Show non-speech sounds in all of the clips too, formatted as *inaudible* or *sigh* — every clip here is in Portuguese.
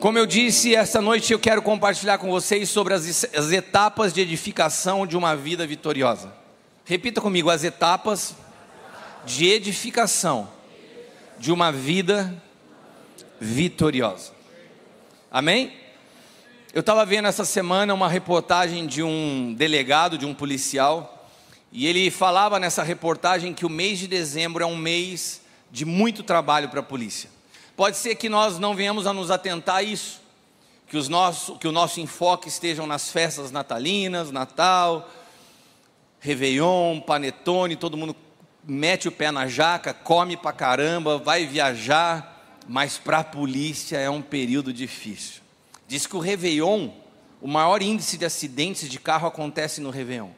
Como eu disse, esta noite eu quero compartilhar com vocês sobre as, as etapas de edificação de uma vida vitoriosa. Repita comigo: as etapas de edificação de uma vida vitoriosa. Amém? Eu estava vendo essa semana uma reportagem de um delegado, de um policial, e ele falava nessa reportagem que o mês de dezembro é um mês de muito trabalho para a polícia. Pode ser que nós não venhamos a nos atentar a isso, que, os nosso, que o nosso enfoque esteja nas festas natalinas, Natal, Réveillon, Panetone, todo mundo mete o pé na jaca, come pra caramba, vai viajar, mas para a polícia é um período difícil. Diz que o Réveillon, o maior índice de acidentes de carro acontece no Réveillon.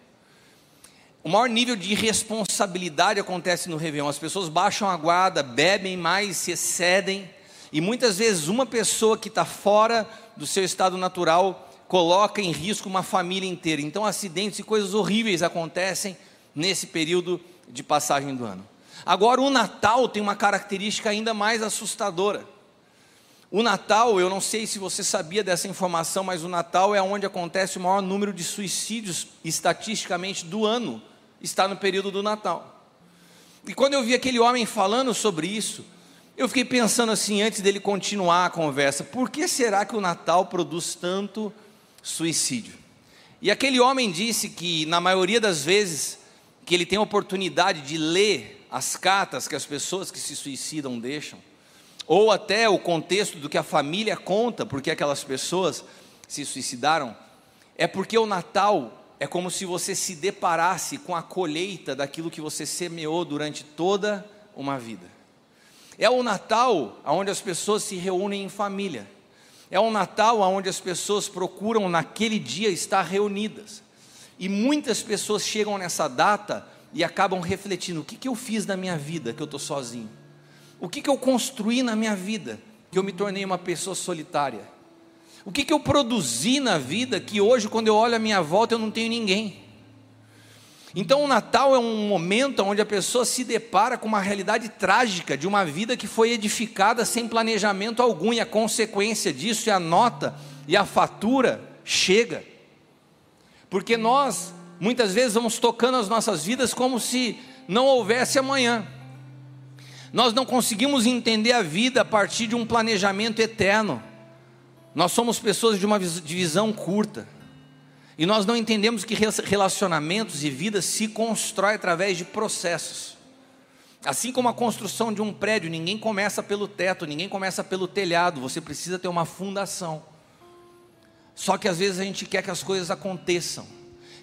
O maior nível de irresponsabilidade acontece no Réveillon. As pessoas baixam a guarda, bebem mais, se excedem. E muitas vezes uma pessoa que está fora do seu estado natural coloca em risco uma família inteira. Então acidentes e coisas horríveis acontecem nesse período de passagem do ano. Agora o Natal tem uma característica ainda mais assustadora. O Natal, eu não sei se você sabia dessa informação, mas o Natal é onde acontece o maior número de suicídios estatisticamente do ano está no período do Natal. E quando eu vi aquele homem falando sobre isso, eu fiquei pensando assim, antes dele continuar a conversa, por que será que o Natal produz tanto suicídio? E aquele homem disse que, na maioria das vezes que ele tem a oportunidade de ler as cartas que as pessoas que se suicidam deixam, ou até o contexto do que a família conta, porque aquelas pessoas se suicidaram, é porque o Natal é como se você se deparasse com a colheita daquilo que você semeou durante toda uma vida. É o Natal onde as pessoas se reúnem em família. É o Natal onde as pessoas procuram naquele dia estar reunidas. E muitas pessoas chegam nessa data e acabam refletindo: o que, que eu fiz na minha vida que eu estou sozinho? O que, que eu construí na minha vida que eu me tornei uma pessoa solitária? O que, que eu produzi na vida que hoje, quando eu olho à minha volta, eu não tenho ninguém? Então, o Natal é um momento onde a pessoa se depara com uma realidade trágica de uma vida que foi edificada sem planejamento algum, e a consequência disso é a nota e a fatura chega. Porque nós, muitas vezes, vamos tocando as nossas vidas como se não houvesse amanhã. Nós não conseguimos entender a vida a partir de um planejamento eterno. Nós somos pessoas de uma visão curta. E nós não entendemos que relacionamentos e vidas se constrói através de processos. Assim como a construção de um prédio, ninguém começa pelo teto, ninguém começa pelo telhado, você precisa ter uma fundação. Só que às vezes a gente quer que as coisas aconteçam,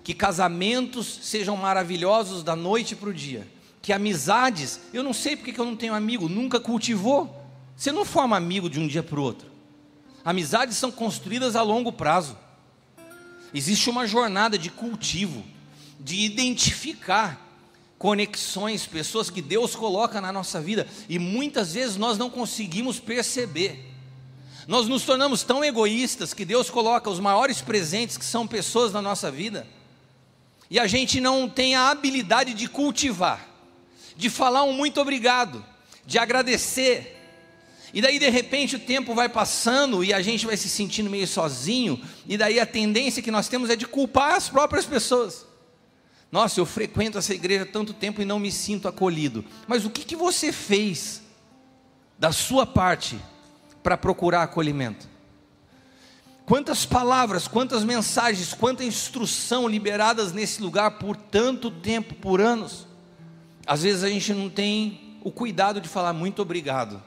que casamentos sejam maravilhosos da noite para o dia, que amizades, eu não sei porque que eu não tenho amigo, nunca cultivou. Você não forma amigo de um dia para o outro. Amizades são construídas a longo prazo. Existe uma jornada de cultivo, de identificar conexões, pessoas que Deus coloca na nossa vida e muitas vezes nós não conseguimos perceber. Nós nos tornamos tão egoístas que Deus coloca os maiores presentes que são pessoas na nossa vida e a gente não tem a habilidade de cultivar, de falar um muito obrigado, de agradecer, e daí de repente o tempo vai passando e a gente vai se sentindo meio sozinho, e daí a tendência que nós temos é de culpar as próprias pessoas. Nossa, eu frequento essa igreja tanto tempo e não me sinto acolhido. Mas o que, que você fez da sua parte para procurar acolhimento? Quantas palavras, quantas mensagens, quanta instrução liberadas nesse lugar por tanto tempo, por anos. Às vezes a gente não tem o cuidado de falar muito obrigado.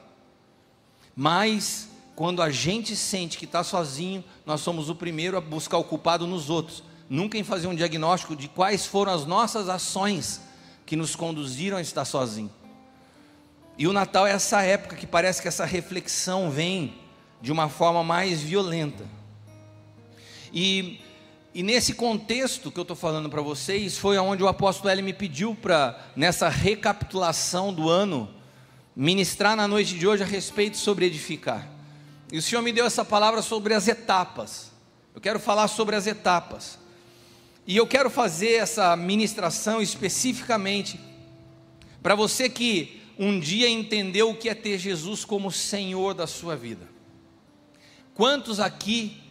Mas quando a gente sente que está sozinho, nós somos o primeiro a buscar o culpado nos outros, nunca em fazer um diagnóstico de quais foram as nossas ações que nos conduziram a estar sozinho. E o Natal é essa época que parece que essa reflexão vem de uma forma mais violenta. E, e nesse contexto que eu estou falando para vocês, foi onde o apóstolo L me pediu para, nessa recapitulação do ano, ministrar na noite de hoje a respeito sobre edificar. E o Senhor me deu essa palavra sobre as etapas. Eu quero falar sobre as etapas. E eu quero fazer essa ministração especificamente para você que um dia entendeu o que é ter Jesus como Senhor da sua vida. Quantos aqui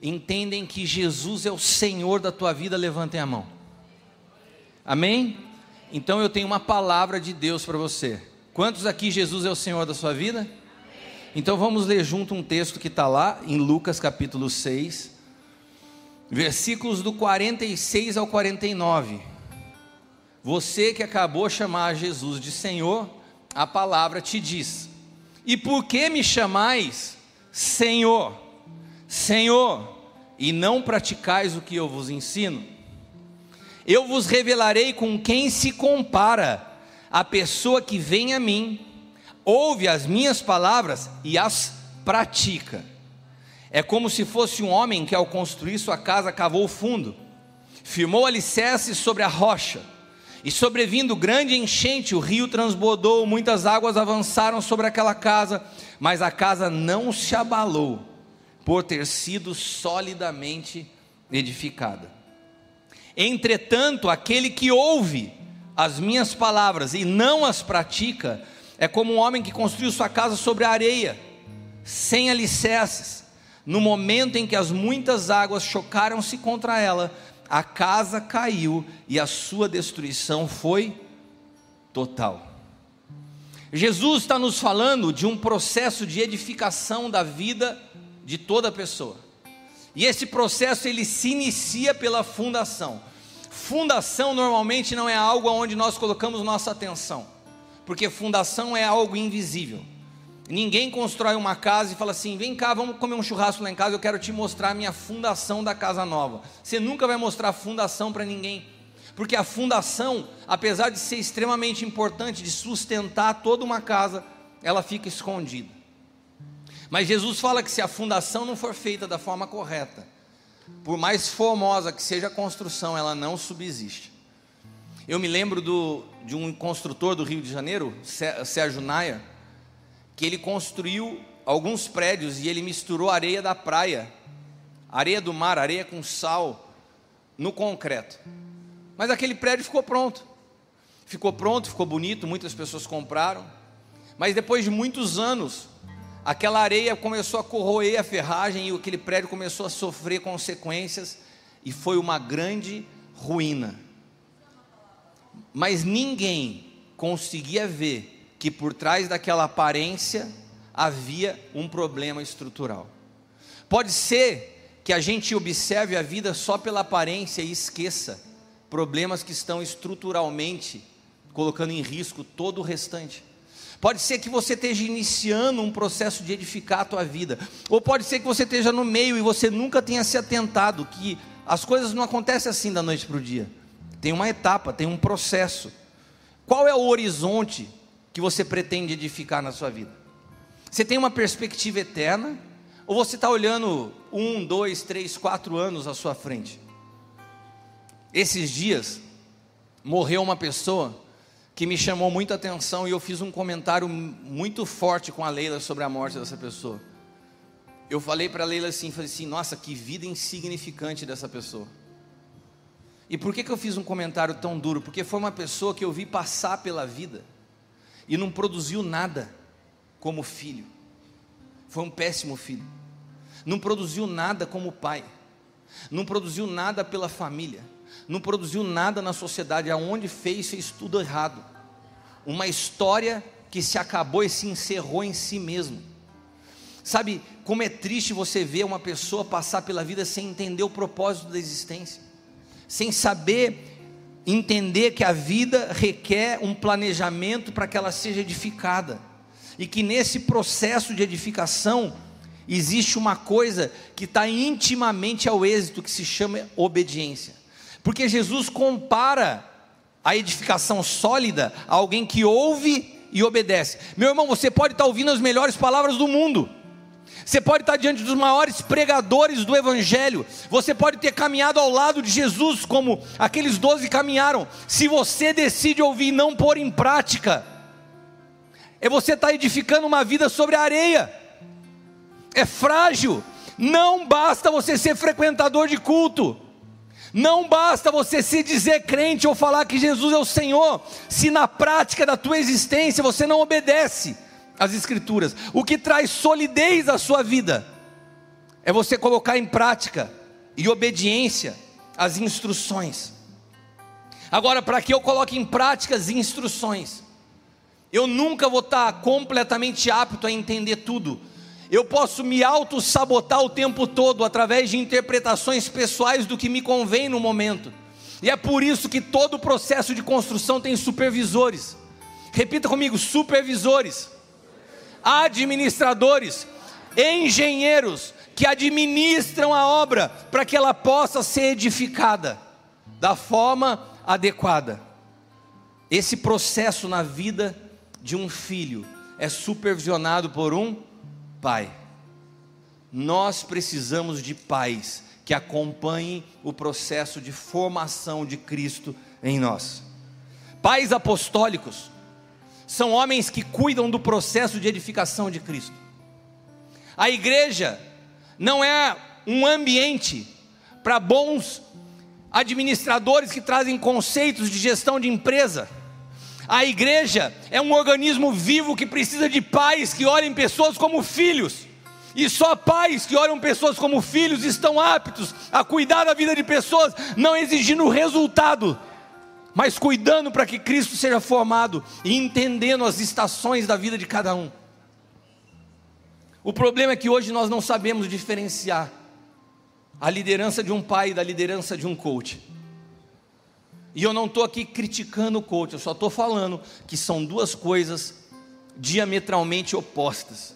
entendem que Jesus é o Senhor da tua vida? Levantem a mão. Amém? Então eu tenho uma palavra de Deus para você. Quantos aqui Jesus é o Senhor da sua vida? Então vamos ler junto um texto que está lá em Lucas capítulo 6, versículos do 46 ao 49. Você que acabou de chamar Jesus de Senhor, a palavra te diz: E por que me chamais Senhor, Senhor, e não praticais o que eu vos ensino? Eu vos revelarei com quem se compara a pessoa que vem a mim, ouve as minhas palavras e as pratica. É como se fosse um homem que, ao construir sua casa, cavou fundo, firmou alicerces sobre a rocha e sobrevindo grande enchente, o rio transbordou, muitas águas avançaram sobre aquela casa, mas a casa não se abalou, por ter sido solidamente edificada. Entretanto, aquele que ouve as minhas palavras e não as pratica, é como um homem que construiu sua casa sobre a areia, sem alicerces. No momento em que as muitas águas chocaram-se contra ela, a casa caiu e a sua destruição foi total. Jesus está nos falando de um processo de edificação da vida de toda pessoa. E esse processo ele se inicia pela fundação. Fundação normalmente não é algo onde nós colocamos nossa atenção, porque fundação é algo invisível. Ninguém constrói uma casa e fala assim: vem cá, vamos comer um churrasco lá em casa, eu quero te mostrar a minha fundação da casa nova. Você nunca vai mostrar fundação para ninguém, porque a fundação, apesar de ser extremamente importante, de sustentar toda uma casa, ela fica escondida. Mas Jesus fala que se a fundação não for feita da forma correta, por mais formosa que seja a construção, ela não subsiste. Eu me lembro do, de um construtor do Rio de Janeiro, Sérgio Naia, que ele construiu alguns prédios e ele misturou areia da praia, areia do mar, areia com sal, no concreto. Mas aquele prédio ficou pronto. Ficou pronto, ficou bonito, muitas pessoas compraram. Mas depois de muitos anos, aquela areia começou a corroer a ferragem e aquele prédio começou a sofrer consequências e foi uma grande ruína. Mas ninguém conseguia ver que por trás daquela aparência havia um problema estrutural. Pode ser que a gente observe a vida só pela aparência e esqueça problemas que estão estruturalmente colocando em risco todo o restante. Pode ser que você esteja iniciando um processo de edificar a tua vida, ou pode ser que você esteja no meio e você nunca tenha se atentado que as coisas não acontecem assim da noite para o dia. Tem uma etapa, tem um processo. Qual é o horizonte que você pretende edificar na sua vida? Você tem uma perspectiva eterna? Ou você está olhando um, dois, três, quatro anos à sua frente? Esses dias, morreu uma pessoa que me chamou muita atenção e eu fiz um comentário muito forte com a Leila sobre a morte dessa pessoa. Eu falei para a Leila assim, falei assim, nossa, que vida insignificante dessa pessoa. E por que, que eu fiz um comentário tão duro? Porque foi uma pessoa que eu vi passar pela vida e não produziu nada como filho. Foi um péssimo filho. Não produziu nada como pai. Não produziu nada pela família. Não produziu nada na sociedade. Aonde fez, fez tudo errado. Uma história que se acabou e se encerrou em si mesmo. Sabe como é triste você ver uma pessoa passar pela vida sem entender o propósito da existência, sem saber entender que a vida requer um planejamento para que ela seja edificada, e que nesse processo de edificação existe uma coisa que está intimamente ao êxito, que se chama obediência, porque Jesus compara a edificação sólida a alguém que ouve e obedece. Meu irmão, você pode estar ouvindo as melhores palavras do mundo, você pode estar diante dos maiores pregadores do Evangelho. Você pode ter caminhado ao lado de Jesus, como aqueles doze caminharam. Se você decide ouvir e não pôr em prática, é você estar edificando uma vida sobre a areia. É frágil. Não basta você ser frequentador de culto. Não basta você se dizer crente ou falar que Jesus é o Senhor, se na prática da tua existência você não obedece as Escrituras, o que traz solidez à sua vida é você colocar em prática e obediência as instruções. Agora, para que eu coloque em prática as instruções, eu nunca vou estar completamente apto a entender tudo. Eu posso me auto-sabotar o tempo todo através de interpretações pessoais do que me convém no momento. E é por isso que todo o processo de construção tem supervisores. Repita comigo: supervisores, administradores, engenheiros que administram a obra para que ela possa ser edificada da forma adequada. Esse processo na vida de um filho é supervisionado por um pai. Nós precisamos de pais que acompanhem o processo de formação de Cristo em nós. Pais apostólicos são homens que cuidam do processo de edificação de Cristo. A igreja não é um ambiente para bons administradores que trazem conceitos de gestão de empresa a igreja é um organismo vivo que precisa de pais que olhem pessoas como filhos. E só pais que olham pessoas como filhos estão aptos a cuidar da vida de pessoas, não exigindo resultado, mas cuidando para que Cristo seja formado e entendendo as estações da vida de cada um. O problema é que hoje nós não sabemos diferenciar a liderança de um pai da liderança de um coach. E eu não estou aqui criticando o coach, eu só estou falando que são duas coisas diametralmente opostas.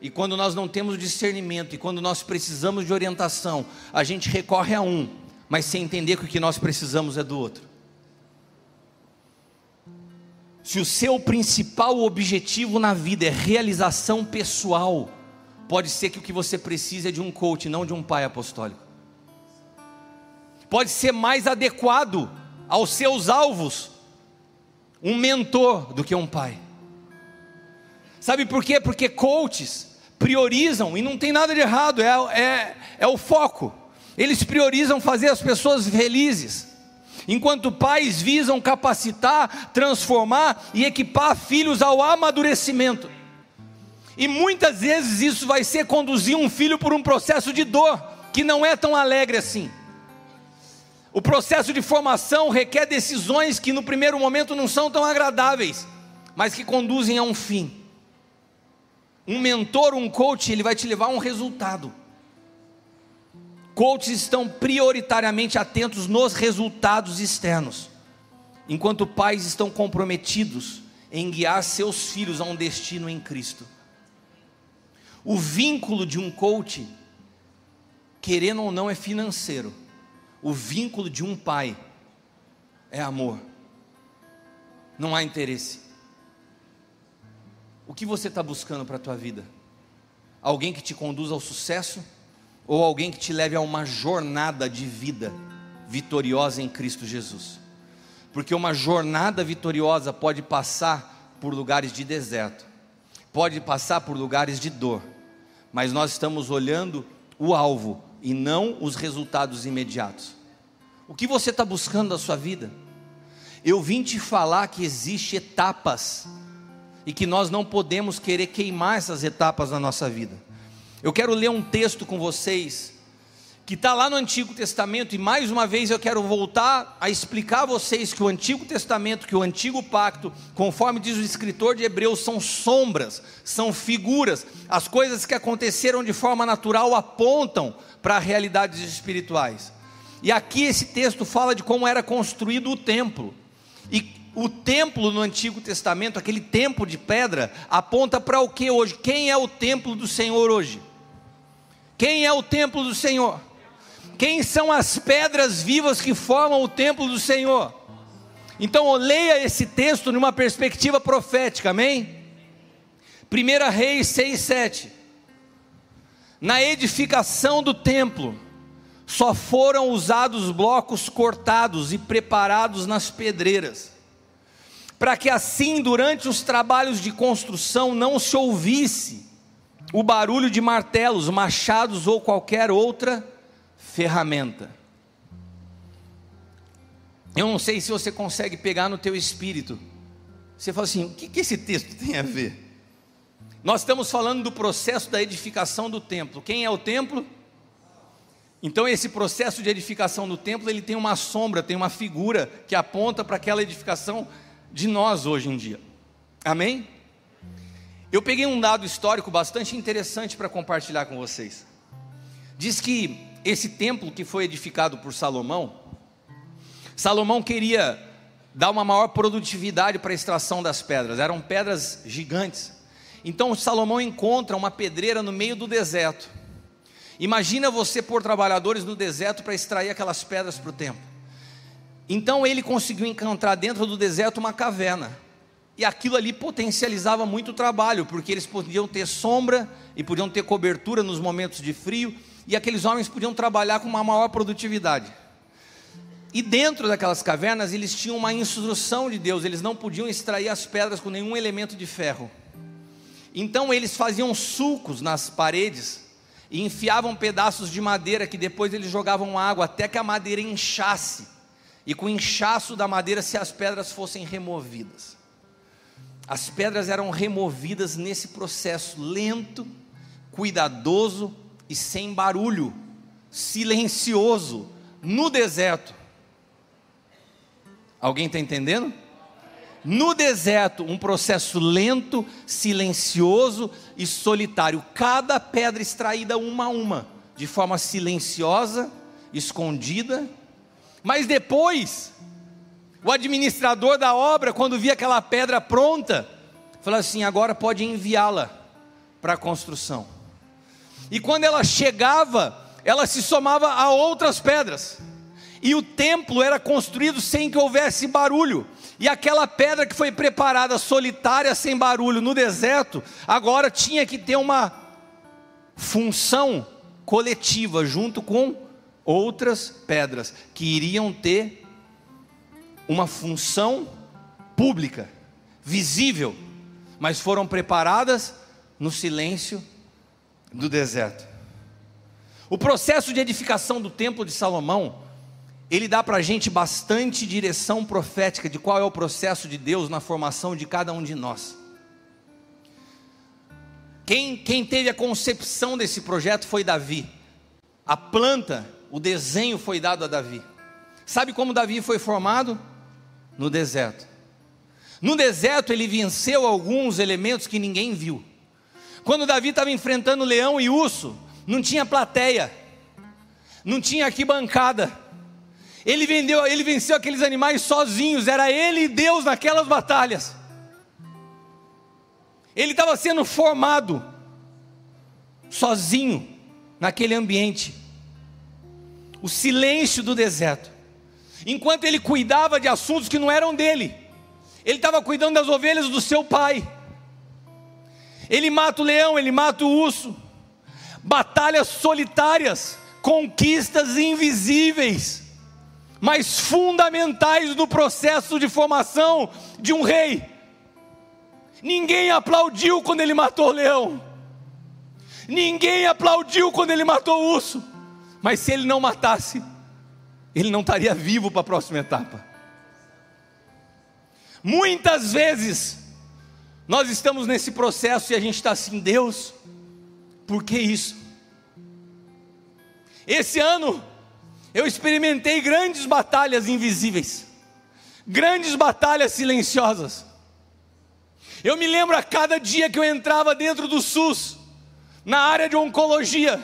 E quando nós não temos discernimento e quando nós precisamos de orientação, a gente recorre a um, mas sem entender que o que nós precisamos é do outro. Se o seu principal objetivo na vida é realização pessoal, pode ser que o que você precisa é de um coach, não de um pai apostólico. Pode ser mais adequado aos seus alvos um mentor do que um pai. Sabe por quê? Porque coaches priorizam, e não tem nada de errado, é, é, é o foco. Eles priorizam fazer as pessoas felizes, enquanto pais visam capacitar, transformar e equipar filhos ao amadurecimento. E muitas vezes isso vai ser conduzir um filho por um processo de dor, que não é tão alegre assim. O processo de formação requer decisões que no primeiro momento não são tão agradáveis, mas que conduzem a um fim. Um mentor, um coach, ele vai te levar a um resultado. Coaches estão prioritariamente atentos nos resultados externos, enquanto pais estão comprometidos em guiar seus filhos a um destino em Cristo. O vínculo de um coach, querendo ou não, é financeiro o vínculo de um pai é amor, não há interesse. O que você está buscando para a tua vida? Alguém que te conduza ao sucesso ou alguém que te leve a uma jornada de vida vitoriosa em Cristo Jesus? Porque uma jornada vitoriosa pode passar por lugares de deserto, pode passar por lugares de dor, mas nós estamos olhando o alvo, e não os resultados imediatos. O que você está buscando da sua vida? Eu vim te falar que existe etapas e que nós não podemos querer queimar essas etapas na nossa vida. Eu quero ler um texto com vocês que está lá no Antigo Testamento, e mais uma vez eu quero voltar a explicar a vocês que o Antigo Testamento, que o Antigo Pacto, conforme diz o escritor de Hebreus, são sombras, são figuras, as coisas que aconteceram de forma natural apontam para realidades espirituais. E aqui esse texto fala de como era construído o templo. E o templo no Antigo Testamento, aquele templo de pedra, aponta para o que hoje? Quem é o templo do Senhor hoje? Quem é o templo do Senhor? Quem são as pedras vivas que formam o templo do Senhor? Então, leia esse texto numa perspectiva profética, amém? 1 Reis 6, 7 na edificação do templo, só foram usados blocos cortados e preparados nas pedreiras, para que assim, durante os trabalhos de construção, não se ouvisse o barulho de martelos, machados ou qualquer outra ferramenta. Eu não sei se você consegue pegar no teu espírito. Você fala assim: o que, que esse texto tem a ver? Nós estamos falando do processo da edificação do templo. Quem é o templo? Então esse processo de edificação do templo, ele tem uma sombra, tem uma figura que aponta para aquela edificação de nós hoje em dia. Amém? Eu peguei um dado histórico bastante interessante para compartilhar com vocês. Diz que esse templo que foi edificado por Salomão, Salomão queria dar uma maior produtividade para a extração das pedras, eram pedras gigantes. Então Salomão encontra uma pedreira no meio do deserto. Imagina você pôr trabalhadores no deserto para extrair aquelas pedras para o templo. Então ele conseguiu encontrar dentro do deserto uma caverna. E aquilo ali potencializava muito o trabalho, porque eles podiam ter sombra e podiam ter cobertura nos momentos de frio, e aqueles homens podiam trabalhar com uma maior produtividade. E dentro daquelas cavernas eles tinham uma instrução de Deus, eles não podiam extrair as pedras com nenhum elemento de ferro. Então eles faziam sulcos nas paredes e enfiavam pedaços de madeira que depois eles jogavam água até que a madeira inchasse. E com o inchaço da madeira se as pedras fossem removidas. As pedras eram removidas nesse processo lento, cuidadoso e sem barulho, silencioso, no deserto. Alguém está entendendo? No deserto, um processo lento, silencioso e solitário. Cada pedra extraída uma a uma, de forma silenciosa, escondida. Mas depois, o administrador da obra, quando via aquela pedra pronta, falou assim: agora pode enviá-la para a construção. E quando ela chegava, ela se somava a outras pedras. E o templo era construído sem que houvesse barulho. E aquela pedra que foi preparada solitária, sem barulho, no deserto, agora tinha que ter uma função coletiva, junto com outras pedras, que iriam ter uma função pública, visível, mas foram preparadas no silêncio do deserto. O processo de edificação do templo de Salomão ele dá para a gente bastante direção profética de qual é o processo de Deus na formação de cada um de nós. Quem, quem teve a concepção desse projeto foi Davi. A planta, o desenho foi dado a Davi. Sabe como Davi foi formado? No deserto. No deserto ele venceu alguns elementos que ninguém viu. Quando Davi estava enfrentando leão e urso, não tinha plateia, não tinha arquibancada ele, vendeu, ele venceu aqueles animais sozinhos, era ele e Deus naquelas batalhas. Ele estava sendo formado sozinho naquele ambiente. O silêncio do deserto. Enquanto ele cuidava de assuntos que não eram dele, ele estava cuidando das ovelhas do seu pai. Ele mata o leão, ele mata o urso. Batalhas solitárias, conquistas invisíveis mas fundamentais no processo de formação de um rei. Ninguém aplaudiu quando ele matou o leão. Ninguém aplaudiu quando ele matou o urso. Mas se ele não matasse, ele não estaria vivo para a próxima etapa. Muitas vezes, nós estamos nesse processo e a gente está assim, Deus, por que isso? Esse ano, eu experimentei grandes batalhas invisíveis, grandes batalhas silenciosas. Eu me lembro a cada dia que eu entrava dentro do SUS, na área de oncologia,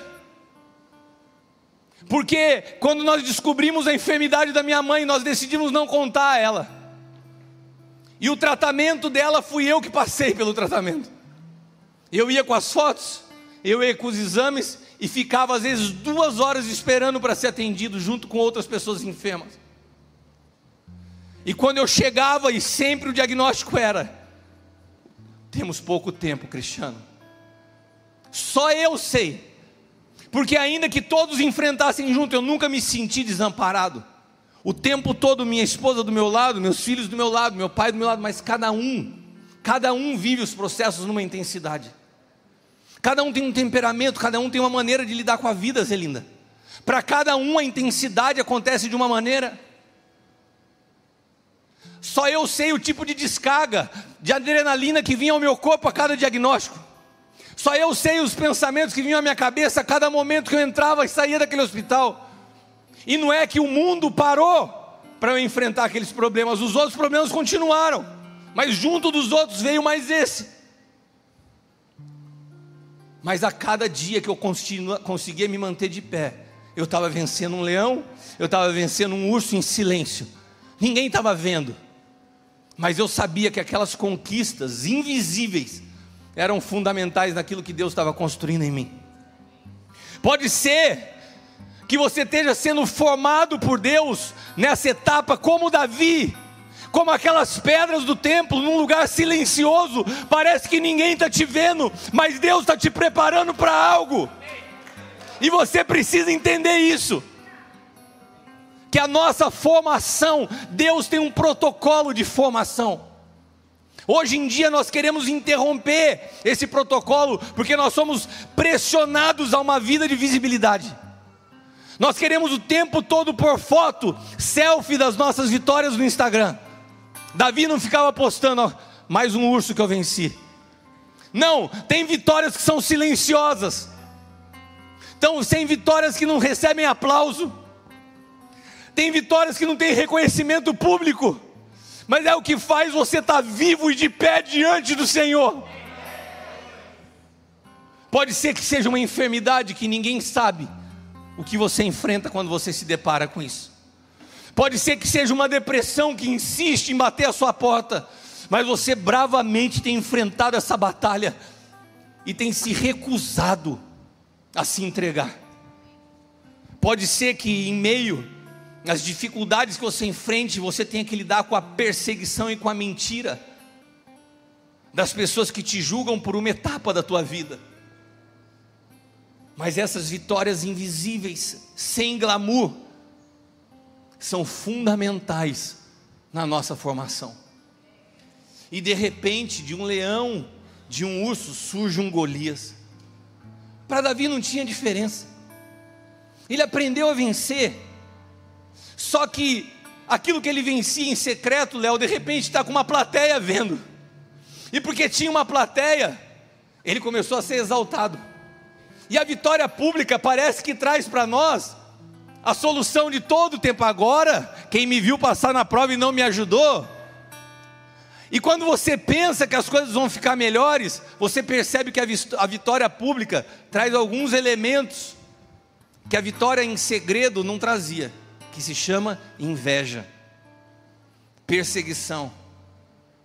porque quando nós descobrimos a enfermidade da minha mãe, nós decidimos não contar a ela. E o tratamento dela fui eu que passei pelo tratamento. Eu ia com as fotos, eu ia com os exames, e ficava às vezes duas horas esperando para ser atendido junto com outras pessoas enfermas. E quando eu chegava, e sempre o diagnóstico era: temos pouco tempo, Cristiano. Só eu sei, porque ainda que todos enfrentassem junto, eu nunca me senti desamparado. O tempo todo, minha esposa do meu lado, meus filhos do meu lado, meu pai do meu lado, mas cada um, cada um vive os processos numa intensidade. Cada um tem um temperamento, cada um tem uma maneira de lidar com a vida, Zelinda. Para cada um a intensidade acontece de uma maneira. Só eu sei o tipo de descarga de adrenalina que vinha ao meu corpo a cada diagnóstico. Só eu sei os pensamentos que vinham à minha cabeça a cada momento que eu entrava e saía daquele hospital. E não é que o mundo parou para eu enfrentar aqueles problemas, os outros problemas continuaram, mas junto dos outros veio mais esse. Mas a cada dia que eu conseguia me manter de pé, eu estava vencendo um leão, eu estava vencendo um urso em silêncio. Ninguém estava vendo, mas eu sabia que aquelas conquistas invisíveis eram fundamentais naquilo que Deus estava construindo em mim. Pode ser que você esteja sendo formado por Deus nessa etapa, como Davi, como aquelas pedras do templo, num lugar silencioso, parece que ninguém está te vendo, mas Deus está te preparando para algo, e você precisa entender isso. Que a nossa formação, Deus tem um protocolo de formação. Hoje em dia nós queremos interromper esse protocolo porque nós somos pressionados a uma vida de visibilidade. Nós queremos o tempo todo por foto, selfie das nossas vitórias no Instagram. Davi não ficava postando, ó, mais um urso que eu venci. Não, tem vitórias que são silenciosas. Então, tem vitórias que não recebem aplauso. Tem vitórias que não têm reconhecimento público. Mas é o que faz você estar tá vivo e de pé diante do Senhor. Pode ser que seja uma enfermidade que ninguém sabe o que você enfrenta quando você se depara com isso. Pode ser que seja uma depressão que insiste em bater a sua porta, mas você bravamente tem enfrentado essa batalha e tem se recusado a se entregar. Pode ser que em meio às dificuldades que você enfrente, você tenha que lidar com a perseguição e com a mentira das pessoas que te julgam por uma etapa da tua vida. Mas essas vitórias invisíveis, sem glamour, são fundamentais na nossa formação. E de repente, de um leão, de um urso, surge um Golias. Para Davi não tinha diferença. Ele aprendeu a vencer. Só que aquilo que ele vencia em secreto, Léo, de repente está com uma plateia vendo. E porque tinha uma plateia, ele começou a ser exaltado. E a vitória pública parece que traz para nós a solução de todo o tempo. Agora, quem me viu passar na prova e não me ajudou. E quando você pensa que as coisas vão ficar melhores, você percebe que a vitória pública traz alguns elementos que a vitória em segredo não trazia, que se chama inveja, perseguição.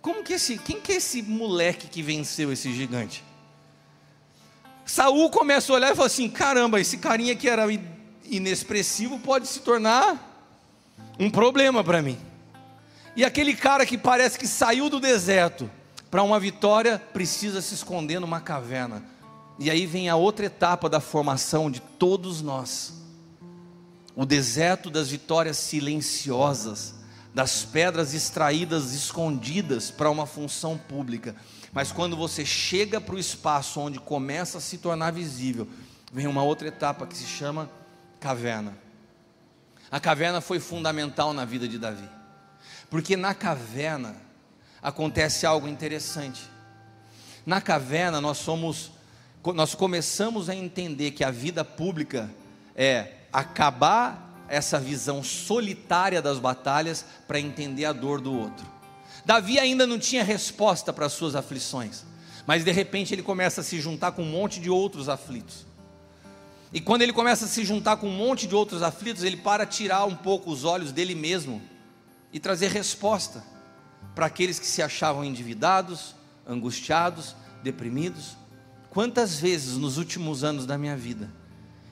Como que esse, quem que é esse moleque que venceu esse gigante? Saul começa a olhar e fala assim: caramba, esse carinha que era inexpressivo pode se tornar um problema para mim. E aquele cara que parece que saiu do deserto para uma vitória precisa se esconder numa caverna. E aí vem a outra etapa da formação de todos nós. O deserto das vitórias silenciosas, das pedras extraídas escondidas para uma função pública. Mas quando você chega para o espaço onde começa a se tornar visível, vem uma outra etapa que se chama caverna. A caverna foi fundamental na vida de Davi, porque na caverna acontece algo interessante. Na caverna nós somos, nós começamos a entender que a vida pública é acabar essa visão solitária das batalhas para entender a dor do outro. Davi ainda não tinha resposta para as suas aflições, mas de repente ele começa a se juntar com um monte de outros aflitos. E quando ele começa a se juntar com um monte de outros aflitos, ele para tirar um pouco os olhos dele mesmo e trazer resposta para aqueles que se achavam endividados, angustiados, deprimidos. Quantas vezes nos últimos anos da minha vida,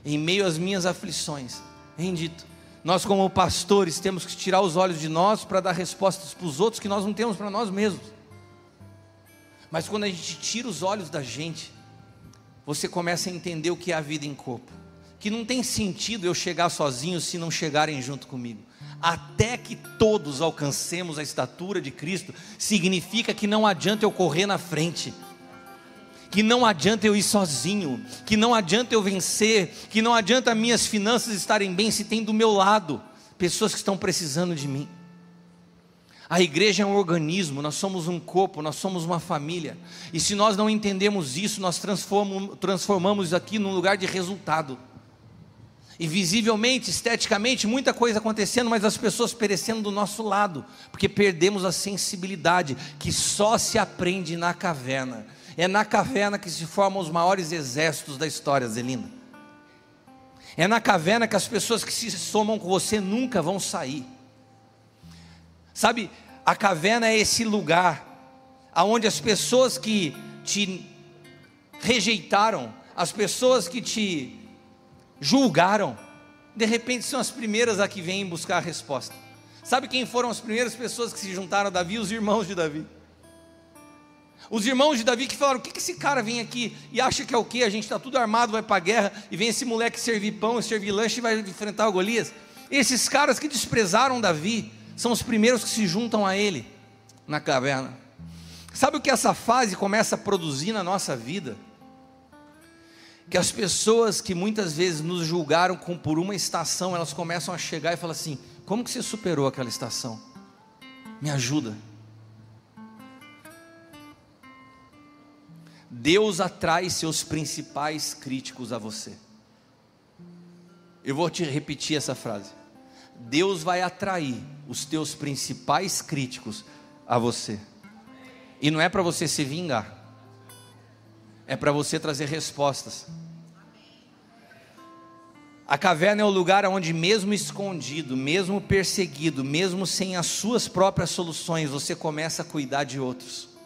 em meio às minhas aflições, em dito: nós, como pastores, temos que tirar os olhos de nós para dar respostas para os outros que nós não temos para nós mesmos. Mas quando a gente tira os olhos da gente, você começa a entender o que é a vida em corpo. Que não tem sentido eu chegar sozinho se não chegarem junto comigo. Até que todos alcancemos a estatura de Cristo, significa que não adianta eu correr na frente que não adianta eu ir sozinho, que não adianta eu vencer, que não adianta minhas finanças estarem bem se tem do meu lado pessoas que estão precisando de mim. A igreja é um organismo, nós somos um corpo, nós somos uma família. E se nós não entendemos isso, nós transformamos, aqui num lugar de resultado. E visivelmente, esteticamente, muita coisa acontecendo, mas as pessoas perecendo do nosso lado, porque perdemos a sensibilidade que só se aprende na caverna. É na caverna que se formam os maiores exércitos da história, Zelina. É na caverna que as pessoas que se somam com você nunca vão sair. Sabe, a caverna é esse lugar aonde as pessoas que te rejeitaram, as pessoas que te julgaram, de repente são as primeiras a que vêm buscar a resposta. Sabe quem foram as primeiras pessoas que se juntaram a Davi? Os irmãos de Davi. Os irmãos de Davi que falaram: o que, que esse cara vem aqui e acha que é o que? A gente está tudo armado, vai para a guerra e vem esse moleque servir pão, servir lanche e vai enfrentar o Golias. Esses caras que desprezaram Davi, são os primeiros que se juntam a Ele na caverna. Sabe o que essa fase começa a produzir na nossa vida? Que as pessoas que muitas vezes nos julgaram com, por uma estação, elas começam a chegar e falar assim: como que você superou aquela estação? Me ajuda. Deus atrai seus principais críticos a você. Eu vou te repetir essa frase. Deus vai atrair os teus principais críticos a você. E não é para você se vingar, é para você trazer respostas. A caverna é o lugar onde, mesmo escondido, mesmo perseguido, mesmo sem as suas próprias soluções, você começa a cuidar de outros.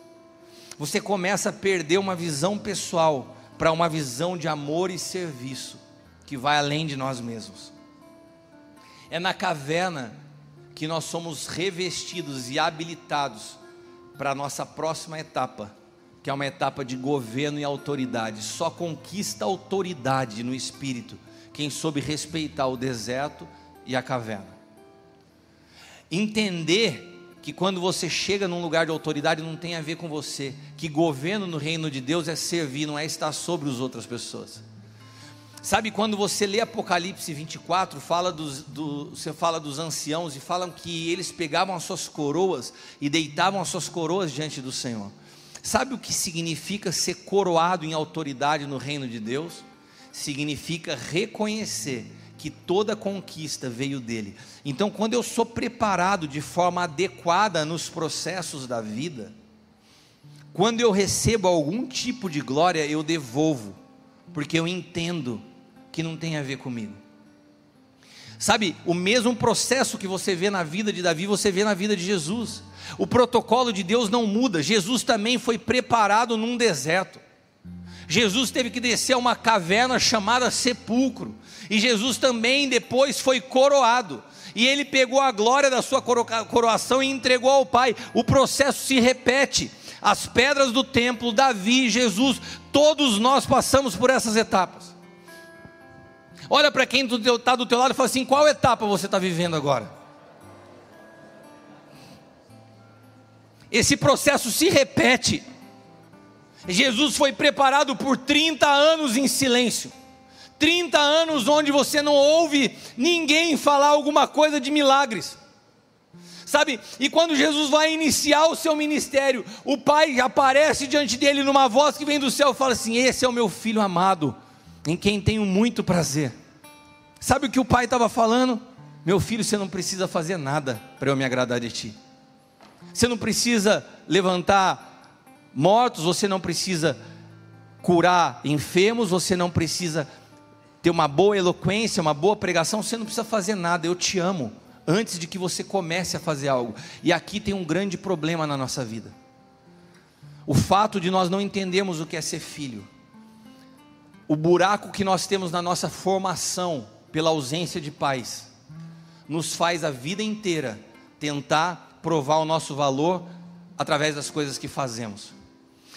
Você começa a perder uma visão pessoal para uma visão de amor e serviço que vai além de nós mesmos. É na caverna que nós somos revestidos e habilitados para a nossa próxima etapa, que é uma etapa de governo e autoridade. Só conquista autoridade no espírito quem soube respeitar o deserto e a caverna. Entender que quando você chega num lugar de autoridade não tem a ver com você, que governo no reino de Deus é servir, não é estar sobre as outras pessoas. Sabe quando você lê Apocalipse 24, fala dos, do, você fala dos anciãos e falam que eles pegavam as suas coroas e deitavam as suas coroas diante do Senhor. Sabe o que significa ser coroado em autoridade no reino de Deus? Significa reconhecer que toda conquista veio dele. Então, quando eu sou preparado de forma adequada nos processos da vida, quando eu recebo algum tipo de glória, eu devolvo, porque eu entendo que não tem a ver comigo. Sabe, o mesmo processo que você vê na vida de Davi, você vê na vida de Jesus. O protocolo de Deus não muda. Jesus também foi preparado num deserto. Jesus teve que descer a uma caverna chamada sepulcro. E Jesus também depois foi coroado. E ele pegou a glória da sua coroação e entregou ao Pai. O processo se repete. As pedras do templo, Davi, Jesus, todos nós passamos por essas etapas. Olha para quem está do teu lado e fala assim: qual etapa você está vivendo agora? Esse processo se repete. Jesus foi preparado por 30 anos em silêncio. 30 anos onde você não ouve ninguém falar alguma coisa de milagres. Sabe? E quando Jesus vai iniciar o seu ministério, o Pai aparece diante dele numa voz que vem do céu e fala assim: Esse é o meu filho amado, em quem tenho muito prazer. Sabe o que o pai estava falando? Meu filho, você não precisa fazer nada para eu me agradar de ti. Você não precisa levantar mortos, você não precisa curar enfermos, você não precisa ter uma boa eloquência, uma boa pregação, você não precisa fazer nada. Eu te amo antes de que você comece a fazer algo. E aqui tem um grande problema na nossa vida. O fato de nós não entendermos o que é ser filho. O buraco que nós temos na nossa formação pela ausência de pais, nos faz a vida inteira tentar provar o nosso valor através das coisas que fazemos.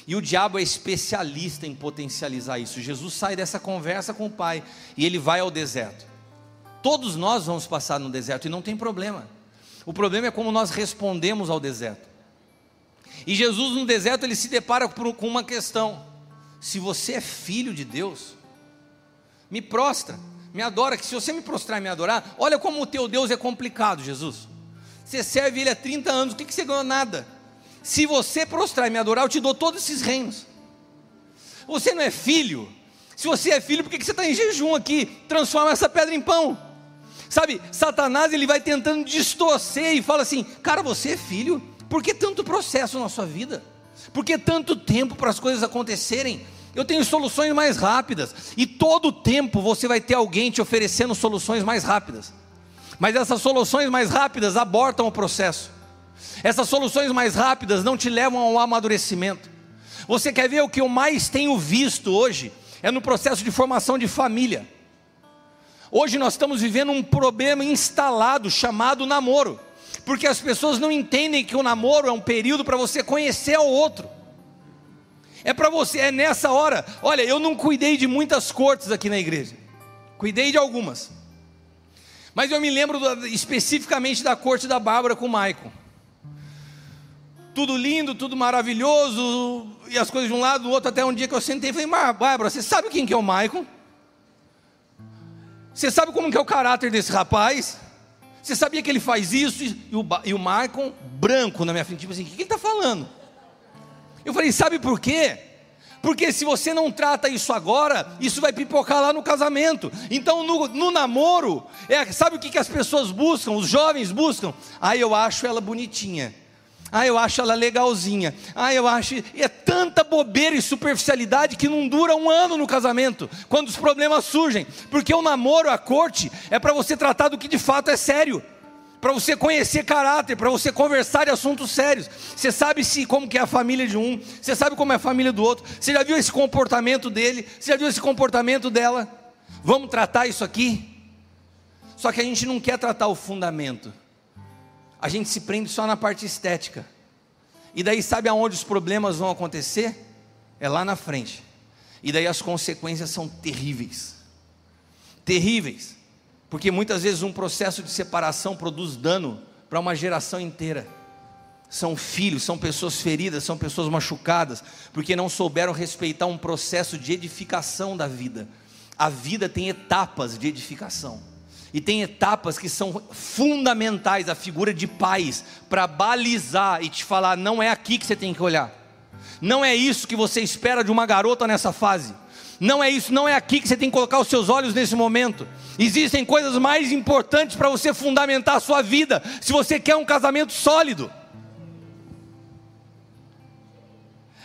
E o diabo é especialista em potencializar isso. Jesus sai dessa conversa com o pai e ele vai ao deserto. Todos nós vamos passar no deserto e não tem problema. O problema é como nós respondemos ao deserto. E Jesus no deserto ele se depara com uma questão: se você é filho de Deus, me prostra me adora, que se você me prostrar e me adorar, olha como o teu Deus é complicado, Jesus. Você serve ele há 30 anos, o que, que você ganhou? Nada. Se você prostrar e me adorar, eu te dou todos esses reinos. Você não é filho? Se você é filho, por que, você está em jejum aqui? Transforma essa pedra em pão. Sabe, Satanás ele vai tentando distorcer e fala assim: Cara, você é filho, por que tanto processo na sua vida? Por que tanto tempo para as coisas acontecerem? Eu tenho soluções mais rápidas, e todo tempo você vai ter alguém te oferecendo soluções mais rápidas. Mas essas soluções mais rápidas abortam o processo. Essas soluções mais rápidas não te levam ao amadurecimento. Você quer ver o que eu mais tenho visto hoje? É no processo de formação de família. Hoje nós estamos vivendo um problema instalado chamado namoro, porque as pessoas não entendem que o namoro é um período para você conhecer o outro. É para você, é nessa hora. Olha, eu não cuidei de muitas cortes aqui na igreja, cuidei de algumas. Mas eu me lembro especificamente da corte da Bárbara com o Maicon. Tudo lindo, tudo maravilhoso, e as coisas de um lado, do outro, até um dia que eu sentei e falei, Bárbara, você sabe quem que é o Maicon? Você sabe como que é o caráter desse rapaz? Você sabia que ele faz isso? E o, e o Maicon, branco na minha frente, tipo assim, o que ele está falando? Eu falei, sabe por quê? Porque se você não trata isso agora, isso vai pipocar lá no casamento. Então, no, no namoro, é, sabe o que, que as pessoas buscam, os jovens buscam? Ah, eu acho ela bonitinha. Ah, eu acho ela legalzinha. Ah, eu acho. É tanta bobeira e superficialidade que não dura um ano no casamento, quando os problemas surgem. Porque o namoro, a corte, é para você tratar do que de fato é sério para você conhecer caráter, para você conversar de assuntos sérios. Você sabe se como que é a família de um, você sabe como é a família do outro. Você já viu esse comportamento dele? Você já viu esse comportamento dela? Vamos tratar isso aqui? Só que a gente não quer tratar o fundamento. A gente se prende só na parte estética. E daí sabe aonde os problemas vão acontecer? É lá na frente. E daí as consequências são terríveis. Terríveis. Porque muitas vezes um processo de separação produz dano para uma geração inteira. São filhos, são pessoas feridas, são pessoas machucadas, porque não souberam respeitar um processo de edificação da vida. A vida tem etapas de edificação. E tem etapas que são fundamentais, a figura de pais, para balizar e te falar: não é aqui que você tem que olhar. Não é isso que você espera de uma garota nessa fase. Não é isso, não é aqui que você tem que colocar os seus olhos nesse momento. Existem coisas mais importantes para você fundamentar a sua vida, se você quer um casamento sólido.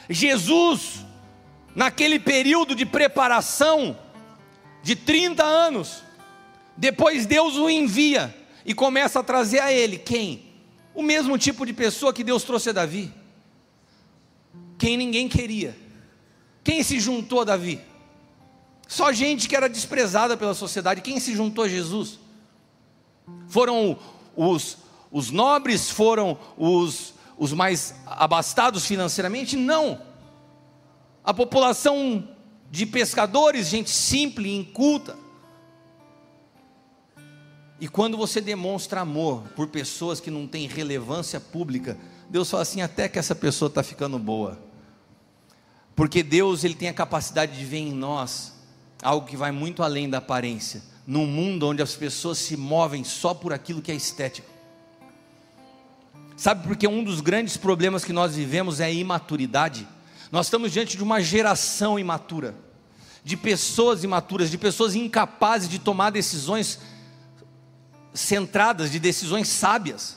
Jesus, naquele período de preparação de 30 anos, depois Deus o envia e começa a trazer a ele quem? O mesmo tipo de pessoa que Deus trouxe a Davi. Quem ninguém queria. Quem se juntou a Davi? Só gente que era desprezada pela sociedade. Quem se juntou a Jesus? Foram os, os nobres? Foram os, os mais abastados financeiramente? Não. A população de pescadores, gente simples, inculta. E quando você demonstra amor por pessoas que não têm relevância pública, Deus fala assim: até que essa pessoa está ficando boa. Porque Deus ele tem a capacidade de ver em nós algo que vai muito além da aparência, num mundo onde as pessoas se movem só por aquilo que é estético. Sabe porque um dos grandes problemas que nós vivemos é a imaturidade. Nós estamos diante de uma geração imatura, de pessoas imaturas, de pessoas incapazes de tomar decisões centradas, de decisões sábias.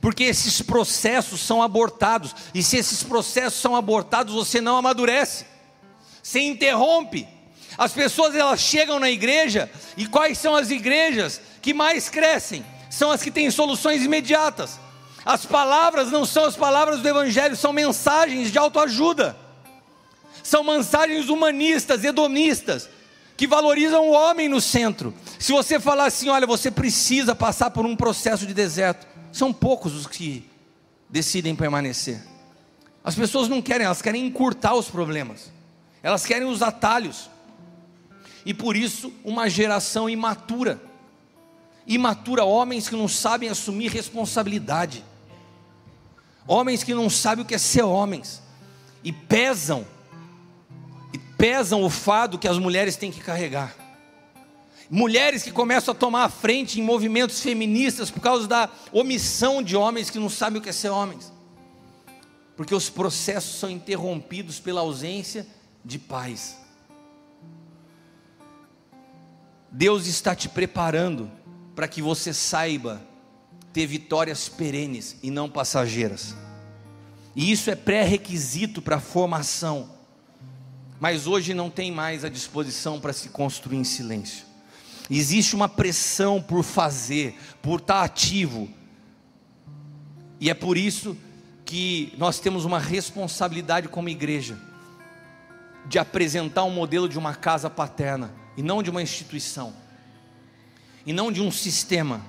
Porque esses processos são abortados, e se esses processos são abortados, você não amadurece. Você interrompe as pessoas elas chegam na igreja e quais são as igrejas que mais crescem? São as que têm soluções imediatas. As palavras não são as palavras do evangelho, são mensagens de autoajuda. São mensagens humanistas, hedonistas, que valorizam o homem no centro. Se você falar assim, olha, você precisa passar por um processo de deserto, são poucos os que decidem permanecer. As pessoas não querem, elas querem encurtar os problemas. Elas querem os atalhos e por isso uma geração imatura. Imatura, homens que não sabem assumir responsabilidade, homens que não sabem o que é ser homens, e pesam, pesam o fado que as mulheres têm que carregar. mulheres que começam a tomar a frente em movimentos feministas por causa da omissão de homens que não sabem o que é ser homens, porque os processos são interrompidos pela ausência de paz. Deus está te preparando para que você saiba ter vitórias perenes e não passageiras. E isso é pré-requisito para a formação. Mas hoje não tem mais a disposição para se construir em silêncio. Existe uma pressão por fazer, por estar ativo. E é por isso que nós temos uma responsabilidade como igreja de apresentar um modelo de uma casa paterna e não de uma instituição, e não de um sistema.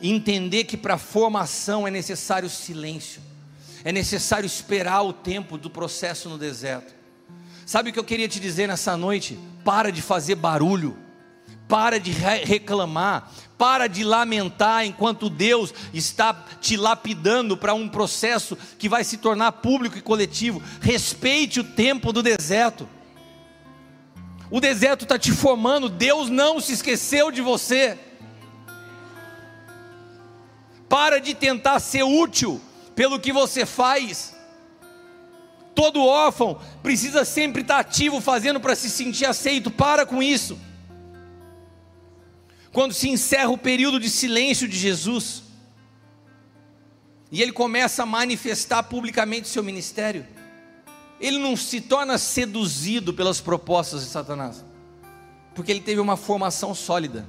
Entender que para formação é necessário silêncio é necessário esperar o tempo do processo no deserto. Sabe o que eu queria te dizer nessa noite? Para de fazer barulho, para de reclamar, para de lamentar enquanto Deus está te lapidando para um processo que vai se tornar público e coletivo. Respeite o tempo do deserto. O deserto está te formando, Deus não se esqueceu de você. Para de tentar ser útil pelo que você faz. Todo órfão precisa sempre estar ativo, fazendo para se sentir aceito. Para com isso. Quando se encerra o período de silêncio de Jesus, e ele começa a manifestar publicamente seu ministério, ele não se torna seduzido pelas propostas de Satanás, porque ele teve uma formação sólida.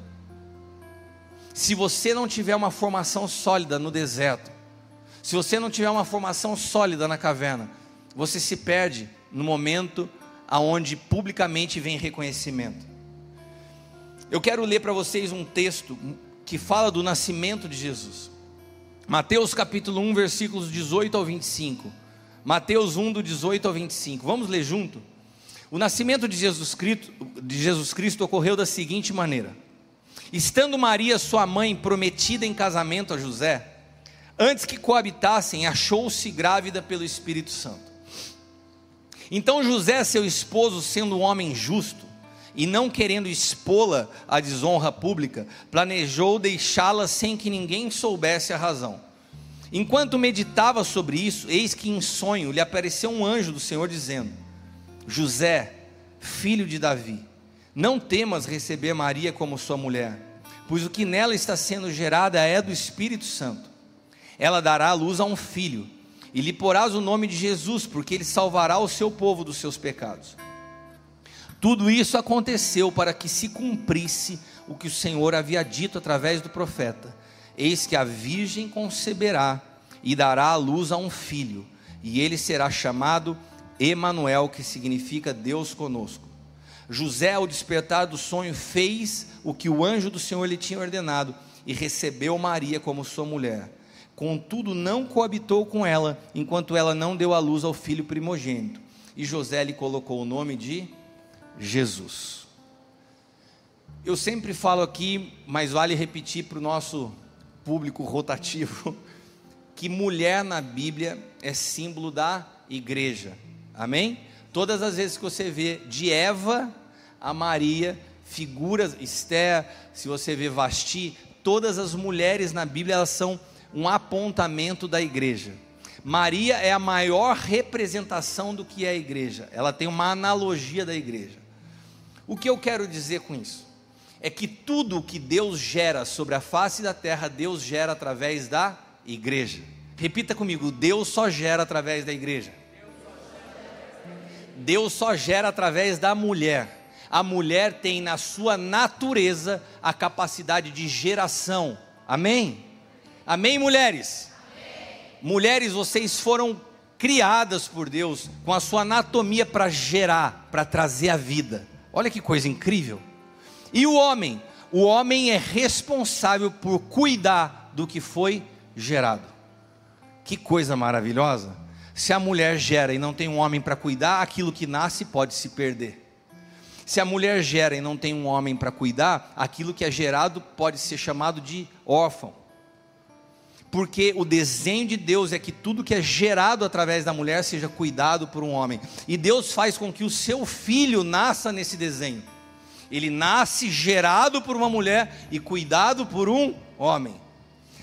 Se você não tiver uma formação sólida no deserto, se você não tiver uma formação sólida na caverna, você se perde no momento aonde publicamente vem reconhecimento. Eu quero ler para vocês um texto que fala do nascimento de Jesus. Mateus capítulo 1, versículos 18 ao 25. Mateus 1 do 18 ao 25. Vamos ler junto? O nascimento de Jesus Cristo, de Jesus Cristo ocorreu da seguinte maneira: Estando Maria, sua mãe, prometida em casamento a José, Antes que coabitassem, achou-se grávida pelo Espírito Santo. Então José, seu esposo, sendo um homem justo e não querendo expô-la à desonra pública, planejou deixá-la sem que ninguém soubesse a razão. Enquanto meditava sobre isso, eis que em sonho lhe apareceu um anjo do Senhor dizendo: José, filho de Davi, não temas receber Maria como sua mulher, pois o que nela está sendo gerada é do Espírito Santo ela dará a luz a um filho, e lhe porás o nome de Jesus, porque ele salvará o seu povo dos seus pecados. Tudo isso aconteceu para que se cumprisse o que o Senhor havia dito através do profeta: Eis que a virgem conceberá e dará a luz a um filho, e ele será chamado Emanuel, que significa Deus conosco. José, ao despertar do sonho, fez o que o anjo do Senhor lhe tinha ordenado e recebeu Maria como sua mulher Contudo, não coabitou com ela, enquanto ela não deu à luz ao filho primogênito. E José lhe colocou o nome de Jesus. Eu sempre falo aqui, mas vale repetir para o nosso público rotativo, *laughs* que mulher na Bíblia é símbolo da igreja. Amém? Todas as vezes que você vê de Eva a Maria, figuras, Esther, se você vê Vasti, todas as mulheres na Bíblia elas são um apontamento da igreja. Maria é a maior representação do que é a igreja, ela tem uma analogia da igreja. O que eu quero dizer com isso? É que tudo o que Deus gera sobre a face da terra, Deus gera através da igreja. Repita comigo: Deus só gera através da igreja. Deus só gera através da mulher. A mulher tem na sua natureza a capacidade de geração. Amém? Amém, mulheres? Amém. Mulheres, vocês foram criadas por Deus com a sua anatomia para gerar, para trazer a vida. Olha que coisa incrível. E o homem? O homem é responsável por cuidar do que foi gerado. Que coisa maravilhosa. Se a mulher gera e não tem um homem para cuidar, aquilo que nasce pode se perder. Se a mulher gera e não tem um homem para cuidar, aquilo que é gerado pode ser chamado de órfão porque o desenho de Deus é que tudo que é gerado através da mulher seja cuidado por um homem. E Deus faz com que o seu filho nasça nesse desenho. Ele nasce gerado por uma mulher e cuidado por um homem.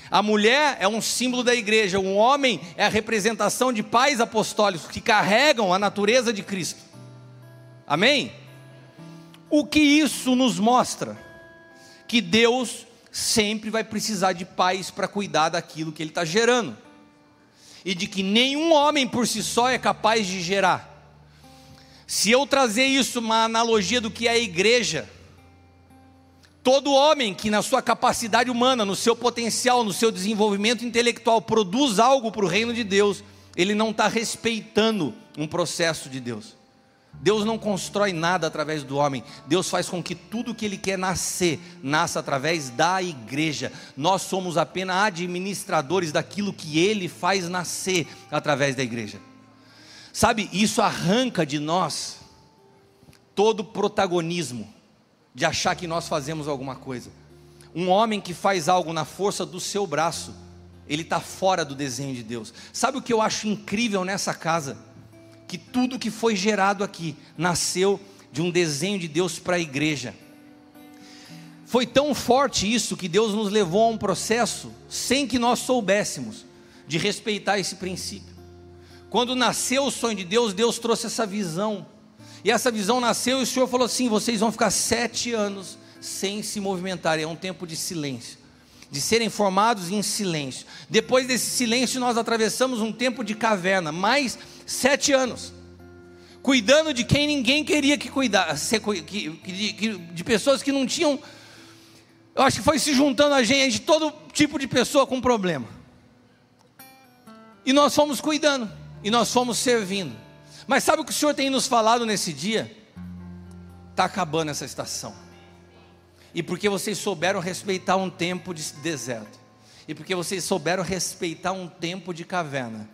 A mulher é um símbolo da igreja, o homem é a representação de pais apostólicos que carregam a natureza de Cristo. Amém? O que isso nos mostra? Que Deus sempre vai precisar de pais para cuidar daquilo que Ele está gerando, e de que nenhum homem por si só é capaz de gerar. Se eu trazer isso, uma analogia do que é a igreja, todo homem que na sua capacidade humana, no seu potencial, no seu desenvolvimento intelectual, produz algo para o reino de Deus, ele não está respeitando um processo de Deus. Deus não constrói nada através do homem. Deus faz com que tudo que Ele quer nascer, nasça através da igreja. Nós somos apenas administradores daquilo que Ele faz nascer através da igreja. Sabe, isso arranca de nós todo protagonismo de achar que nós fazemos alguma coisa. Um homem que faz algo na força do seu braço, ele está fora do desenho de Deus. Sabe o que eu acho incrível nessa casa? Que tudo que foi gerado aqui nasceu de um desenho de Deus para a igreja. Foi tão forte isso que Deus nos levou a um processo sem que nós soubéssemos de respeitar esse princípio. Quando nasceu o sonho de Deus, Deus trouxe essa visão. E essa visão nasceu e o Senhor falou assim: vocês vão ficar sete anos sem se movimentar. É um tempo de silêncio, de serem formados em silêncio. Depois desse silêncio, nós atravessamos um tempo de caverna, mais sete anos, cuidando de quem ninguém queria que cuidasse, de pessoas que não tinham. Eu acho que foi se juntando a gente, todo tipo de pessoa com problema. E nós fomos cuidando, e nós fomos servindo. Mas sabe o que o Senhor tem nos falado nesse dia? Está acabando essa estação. E porque vocês souberam respeitar um tempo de deserto, e porque vocês souberam respeitar um tempo de caverna,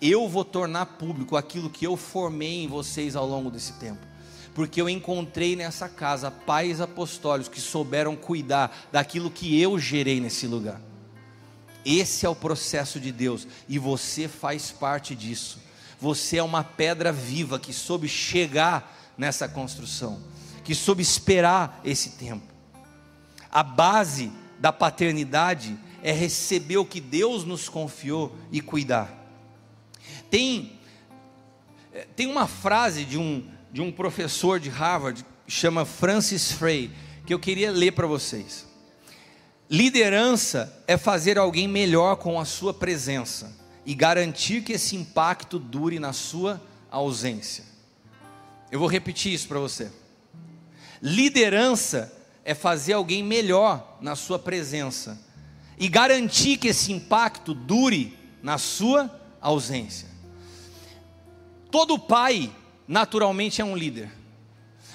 eu vou tornar público aquilo que eu formei em vocês ao longo desse tempo. Porque eu encontrei nessa casa pais apostólicos que souberam cuidar daquilo que eu gerei nesse lugar. Esse é o processo de Deus e você faz parte disso. Você é uma pedra viva que soube chegar nessa construção, que soube esperar esse tempo. A base da paternidade é receber o que Deus nos confiou e cuidar. Tem, eh, tem uma frase de um, de um professor de Harvard, chama Francis Frey, que eu queria ler para vocês. Liderança é fazer alguém melhor com a sua presença e garantir que esse impacto dure na sua ausência. Eu vou repetir isso para você. Liderança é fazer alguém melhor na sua presença e garantir que esse impacto dure na sua ausência. Todo pai, naturalmente, é um líder.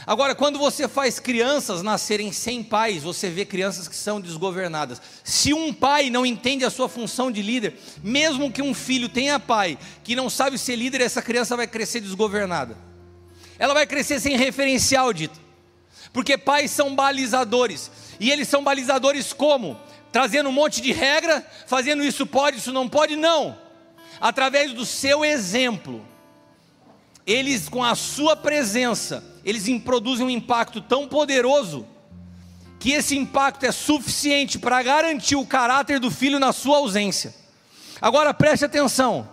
Agora, quando você faz crianças nascerem sem pais, você vê crianças que são desgovernadas. Se um pai não entende a sua função de líder, mesmo que um filho tenha pai que não sabe ser líder, essa criança vai crescer desgovernada. Ela vai crescer sem referencial, dito. Porque pais são balizadores. E eles são balizadores como? Trazendo um monte de regra, fazendo isso pode, isso não pode? Não. Através do seu exemplo eles com a sua presença, eles produzem um impacto tão poderoso que esse impacto é suficiente para garantir o caráter do filho na sua ausência. Agora preste atenção.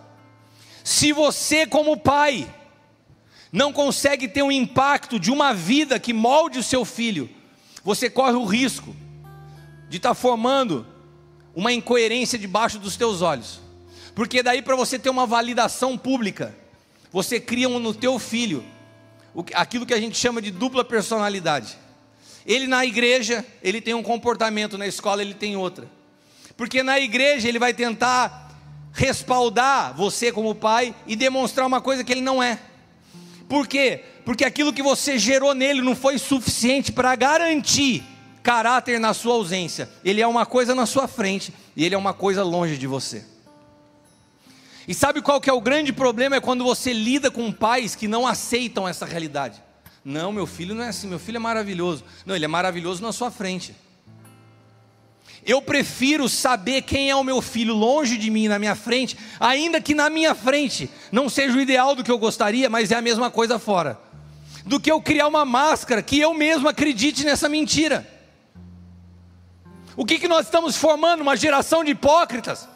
Se você como pai não consegue ter um impacto de uma vida que molde o seu filho, você corre o risco de estar tá formando uma incoerência debaixo dos teus olhos. Porque daí para você ter uma validação pública, você cria no teu filho aquilo que a gente chama de dupla personalidade. Ele na igreja, ele tem um comportamento, na escola ele tem outra. Porque na igreja ele vai tentar respaldar você como pai e demonstrar uma coisa que ele não é. Por quê? Porque aquilo que você gerou nele não foi suficiente para garantir caráter na sua ausência. Ele é uma coisa na sua frente e ele é uma coisa longe de você. E sabe qual que é o grande problema? É quando você lida com pais que não aceitam essa realidade. Não, meu filho não é assim, meu filho é maravilhoso. Não, ele é maravilhoso na sua frente. Eu prefiro saber quem é o meu filho longe de mim, na minha frente, ainda que na minha frente não seja o ideal do que eu gostaria, mas é a mesma coisa fora. do que eu criar uma máscara que eu mesmo acredite nessa mentira. O que, que nós estamos formando? Uma geração de hipócritas,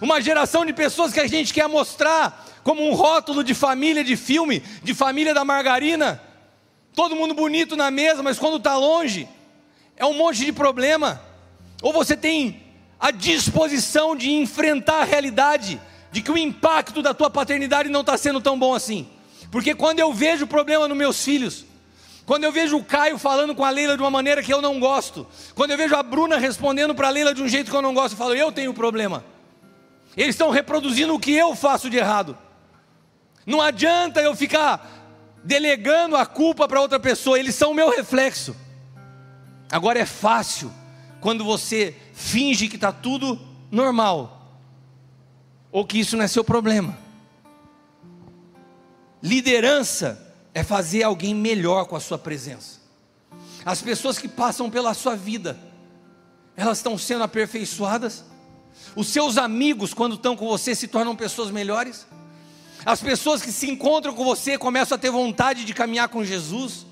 uma geração de pessoas que a gente quer mostrar como um rótulo de família de filme, de família da margarina, todo mundo bonito na mesa, mas quando está longe, é um monte de problema. Ou você tem a disposição de enfrentar a realidade de que o impacto da tua paternidade não está sendo tão bom assim. Porque quando eu vejo problema nos meus filhos, quando eu vejo o Caio falando com a Leila de uma maneira que eu não gosto, quando eu vejo a Bruna respondendo para a Leila de um jeito que eu não gosto, eu falo, eu tenho problema. Eles estão reproduzindo o que eu faço de errado. Não adianta eu ficar delegando a culpa para outra pessoa, eles são o meu reflexo. Agora é fácil quando você finge que está tudo normal, ou que isso não é seu problema. Liderança é fazer alguém melhor com a sua presença. As pessoas que passam pela sua vida, elas estão sendo aperfeiçoadas. Os seus amigos, quando estão com você, se tornam pessoas melhores. As pessoas que se encontram com você começam a ter vontade de caminhar com Jesus.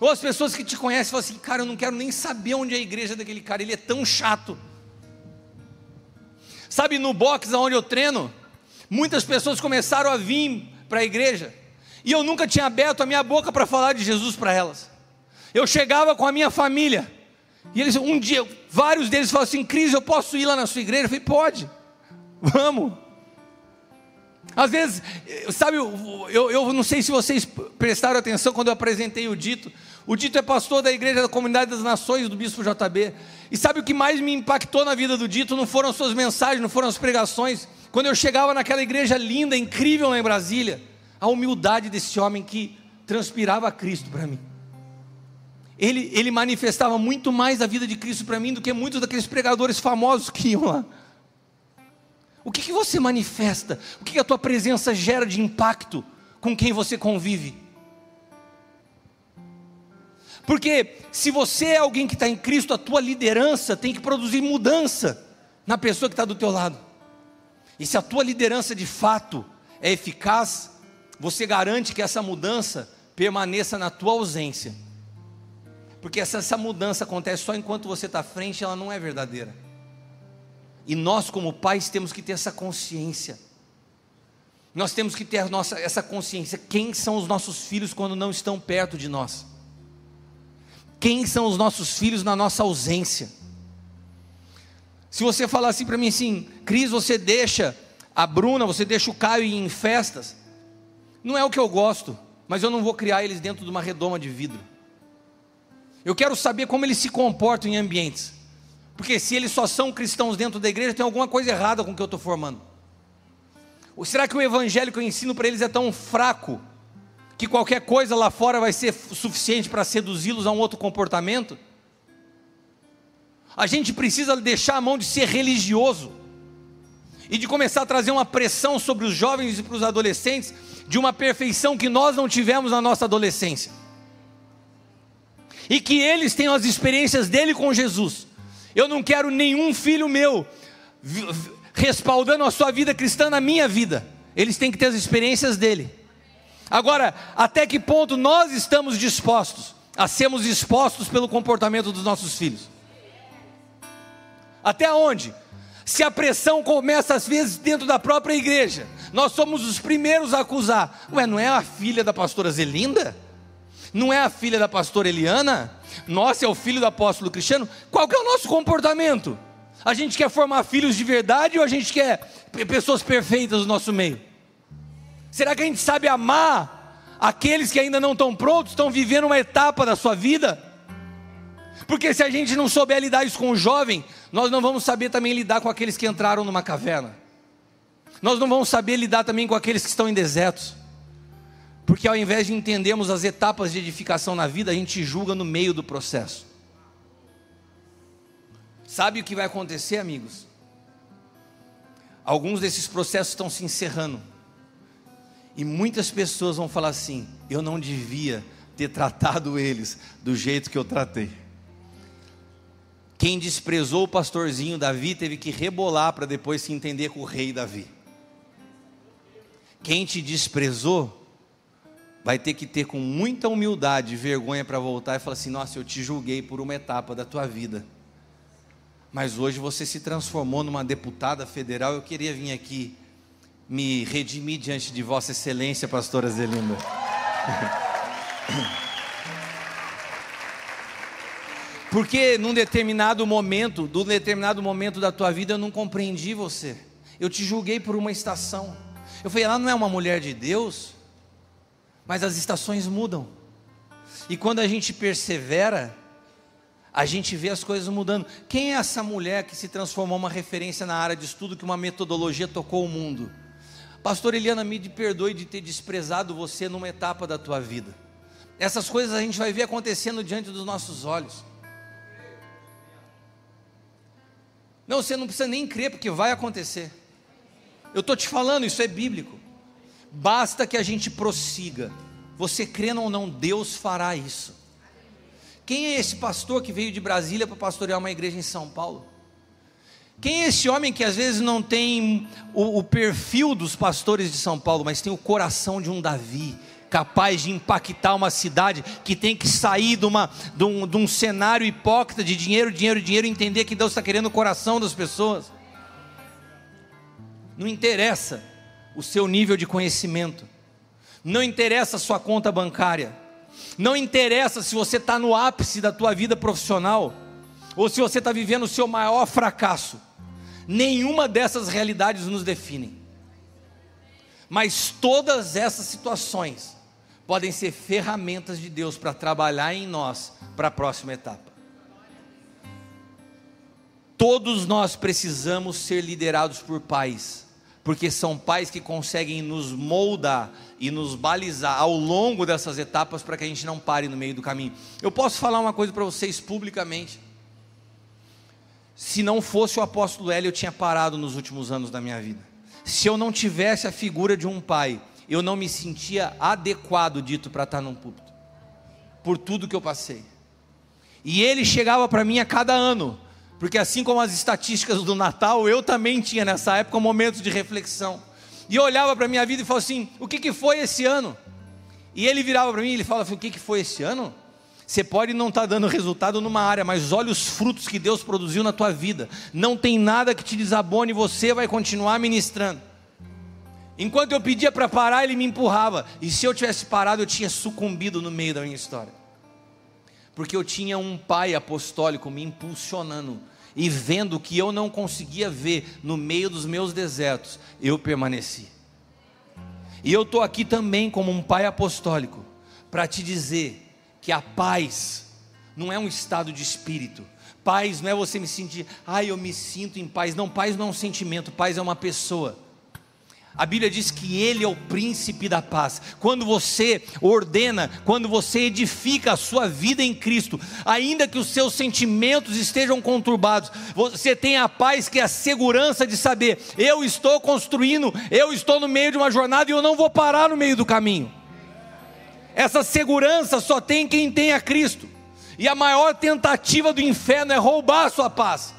Ou as pessoas que te conhecem falam assim: cara, eu não quero nem saber onde é a igreja daquele cara, ele é tão chato. Sabe, no box onde eu treino, muitas pessoas começaram a vir para a igreja, e eu nunca tinha aberto a minha boca para falar de Jesus para elas. Eu chegava com a minha família, e eles, um dia, vários deles falaram assim: Cris, eu posso ir lá na sua igreja? Eu falei: pode, vamos. Às vezes, sabe, eu, eu não sei se vocês prestaram atenção quando eu apresentei o Dito. O Dito é pastor da Igreja da Comunidade das Nações do Bispo JB. E sabe o que mais me impactou na vida do Dito? Não foram as suas mensagens, não foram as pregações. Quando eu chegava naquela igreja linda, incrível lá em Brasília, a humildade desse homem que transpirava Cristo para mim. Ele, ele manifestava muito mais a vida de Cristo para mim do que muitos daqueles pregadores famosos que iam lá. O que, que você manifesta? O que, que a tua presença gera de impacto com quem você convive? Porque se você é alguém que está em Cristo, a tua liderança tem que produzir mudança na pessoa que está do teu lado. E se a tua liderança de fato é eficaz, você garante que essa mudança permaneça na tua ausência. Porque se essa mudança acontece só enquanto você está à frente, ela não é verdadeira. E nós, como pais, temos que ter essa consciência. Nós temos que ter nossa, essa consciência. Quem são os nossos filhos quando não estão perto de nós? Quem são os nossos filhos na nossa ausência? Se você falar assim para mim assim, Cris, você deixa a Bruna, você deixa o Caio ir em festas, não é o que eu gosto, mas eu não vou criar eles dentro de uma redoma de vidro. Eu quero saber como eles se comportam em ambientes. Porque se eles só são cristãos dentro da igreja, tem alguma coisa errada com o que eu estou formando. Ou será que o evangelho que eu ensino para eles é tão fraco que qualquer coisa lá fora vai ser suficiente para seduzi-los a um outro comportamento? A gente precisa deixar a mão de ser religioso e de começar a trazer uma pressão sobre os jovens e para os adolescentes de uma perfeição que nós não tivemos na nossa adolescência. E que eles tenham as experiências dele com Jesus eu não quero nenhum filho meu respaldando a sua vida cristã na minha vida. Eles têm que ter as experiências dele. Agora, até que ponto nós estamos dispostos a sermos expostos pelo comportamento dos nossos filhos? Até onde? Se a pressão começa às vezes dentro da própria igreja, nós somos os primeiros a acusar. Ué, não é a filha da pastora Zelinda? Não é a filha da pastora Eliana? Nossa, é o filho do apóstolo Cristiano. Qual que é o nosso comportamento? A gente quer formar filhos de verdade ou a gente quer pessoas perfeitas no nosso meio? Será que a gente sabe amar aqueles que ainda não estão prontos, estão vivendo uma etapa da sua vida? Porque se a gente não souber lidar isso com o jovem, nós não vamos saber também lidar com aqueles que entraram numa caverna. Nós não vamos saber lidar também com aqueles que estão em desertos. Porque ao invés de entendermos as etapas de edificação na vida, a gente julga no meio do processo. Sabe o que vai acontecer, amigos? Alguns desses processos estão se encerrando. E muitas pessoas vão falar assim: eu não devia ter tratado eles do jeito que eu tratei. Quem desprezou o pastorzinho Davi teve que rebolar para depois se entender com o rei Davi. Quem te desprezou vai ter que ter com muita humildade e vergonha para voltar e falar assim: Nossa, eu te julguei por uma etapa da tua vida. Mas hoje você se transformou numa deputada federal. Eu queria vir aqui me redimir diante de Vossa Excelência, Pastora Zelinda. *laughs* Porque num determinado momento, num determinado momento da tua vida, eu não compreendi você. Eu te julguei por uma estação. Eu falei, ela não é uma mulher de Deus, mas as estações mudam. E quando a gente persevera, a gente vê as coisas mudando. Quem é essa mulher que se transformou uma referência na área de estudo, que uma metodologia tocou o mundo? Pastor Eliana, me perdoe de ter desprezado você numa etapa da tua vida. Essas coisas a gente vai ver acontecendo diante dos nossos olhos. Não, você não precisa nem crer, porque vai acontecer. Eu estou te falando, isso é bíblico. Basta que a gente prossiga. Você crendo ou não, Deus fará isso. Quem é esse pastor que veio de Brasília para pastorear uma igreja em São Paulo? Quem é esse homem que às vezes não tem o, o, perfil dos pastores de São Paulo, mas tem o coração de um Davi, capaz de impactar uma cidade que tem que sair de, uma, de, um, de um cenário hipócrita de dinheiro, dinheiro, dinheiro, e entender que Deus está querendo o coração das pessoas. Não interessa o seu nível de conhecimento, não interessa a sua conta bancária, não interessa se você está no ápice da tua vida profissional ou se você está vivendo o seu maior fracasso. Nenhuma dessas realidades nos definem. Mas todas essas situações podem ser ferramentas de Deus para trabalhar em nós para a próxima etapa. Todos nós precisamos ser liderados por pais, porque são pais que conseguem nos moldar e nos balizar ao longo dessas etapas para que a gente não pare no meio do caminho. Eu posso falar uma coisa para vocês publicamente. Se não fosse o apóstolo Hélio, eu tinha parado nos últimos anos da minha vida. Se eu não tivesse a figura de um pai, eu não me sentia adequado dito para estar num púlpito, por tudo que eu passei. E ele chegava para mim a cada ano, porque assim como as estatísticas do Natal, eu também tinha nessa época momentos de reflexão. E eu olhava para a minha vida e falava assim: o que, que foi esse ano? E ele virava para mim e ele falava: o que, que foi esse ano? Você pode não estar tá dando resultado numa área, mas olha os frutos que Deus produziu na tua vida. Não tem nada que te desabone, você vai continuar ministrando. Enquanto eu pedia para parar, ele me empurrava. E se eu tivesse parado, eu tinha sucumbido no meio da minha história. Porque eu tinha um pai apostólico me impulsionando e vendo que eu não conseguia ver no meio dos meus desertos, eu permaneci. E eu estou aqui também como um pai apostólico para te dizer que a paz não é um estado de espírito. Paz não é você me sentir, ah, eu me sinto em paz. Não, paz não é um sentimento, paz é uma pessoa. A Bíblia diz que Ele é o príncipe da paz. Quando você ordena, quando você edifica a sua vida em Cristo, ainda que os seus sentimentos estejam conturbados, você tem a paz que é a segurança de saber: eu estou construindo, eu estou no meio de uma jornada e eu não vou parar no meio do caminho. Essa segurança só tem quem tem a Cristo. E a maior tentativa do inferno é roubar a sua paz.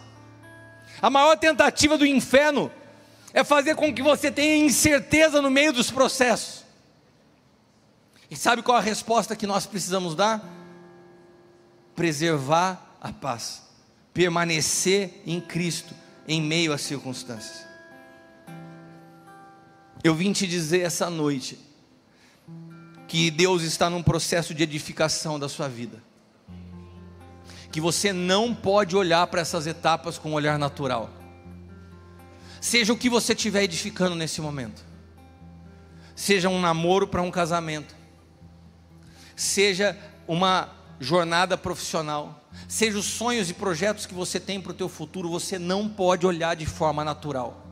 A maior tentativa do inferno é fazer com que você tenha incerteza no meio dos processos. E sabe qual a resposta que nós precisamos dar? Preservar a paz, permanecer em Cristo em meio às circunstâncias. Eu vim te dizer essa noite que Deus está num processo de edificação da sua vida. Que você não pode olhar para essas etapas com um olhar natural seja o que você estiver edificando nesse momento, seja um namoro para um casamento, seja uma jornada profissional, seja os sonhos e projetos que você tem para o teu futuro, você não pode olhar de forma natural.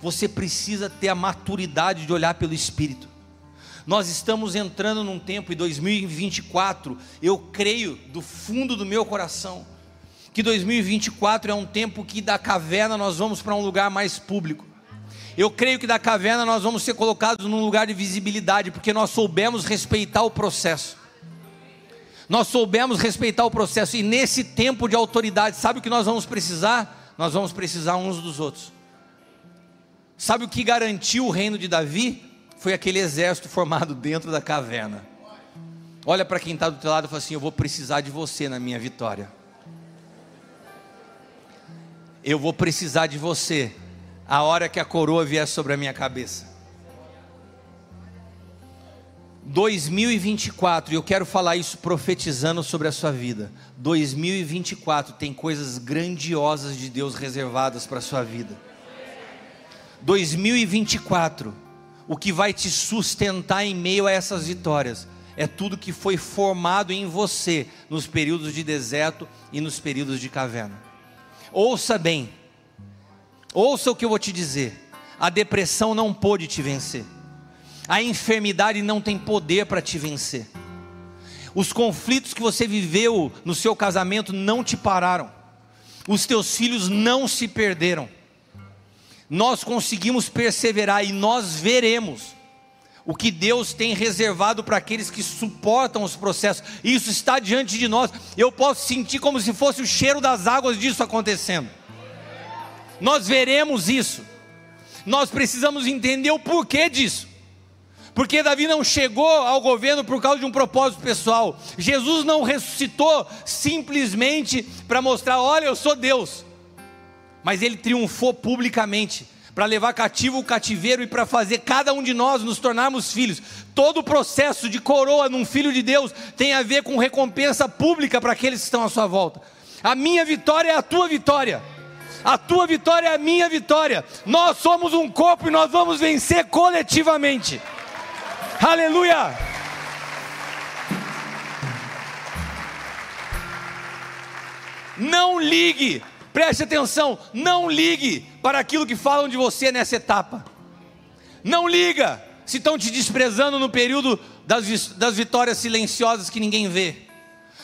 Você precisa ter a maturidade de olhar pelo Espírito. Nós estamos entrando num tempo, em 2024, eu creio do fundo do meu coração, que 2024 é um tempo que da caverna nós vamos para um lugar mais público. Eu creio que da caverna nós vamos ser colocados num lugar de visibilidade, porque nós soubemos respeitar o processo. Nós soubemos respeitar o processo, e nesse tempo de autoridade, sabe o que nós vamos precisar? Nós vamos precisar uns dos outros. Sabe o que garantiu o reino de Davi? foi aquele exército formado dentro da caverna. Olha para quem está do teu lado e fala assim: Eu vou precisar de você na minha vitória. Eu vou precisar de você a hora que a coroa vier sobre a minha cabeça. 2024, e eu quero falar isso profetizando sobre a sua vida. 2024 tem coisas grandiosas de Deus reservadas para a sua vida. 2024, o que vai te sustentar em meio a essas vitórias é tudo que foi formado em você nos períodos de deserto e nos períodos de caverna. Ouça bem, ouça o que eu vou te dizer: a depressão não pôde te vencer a enfermidade não tem poder para te vencer. Os conflitos que você viveu no seu casamento não te pararam. Os teus filhos não se perderam. Nós conseguimos perseverar e nós veremos o que Deus tem reservado para aqueles que suportam os processos. Isso está diante de nós. Eu posso sentir como se fosse o cheiro das águas disso acontecendo. Nós veremos isso. Nós precisamos entender o porquê disso. Porque Davi não chegou ao governo por causa de um propósito pessoal. Jesus não ressuscitou simplesmente para mostrar: olha, eu sou Deus. Mas ele triunfou publicamente para levar cativo o cativeiro e para fazer cada um de nós nos tornarmos filhos. Todo o processo de coroa num filho de Deus tem a ver com recompensa pública para aqueles que estão à sua volta. A minha vitória é a tua vitória. A tua vitória é a minha vitória. Nós somos um corpo e nós vamos vencer coletivamente. Aleluia! Não ligue, preste atenção, não ligue para aquilo que falam de você nessa etapa. Não liga se estão te desprezando no período das, das vitórias silenciosas que ninguém vê.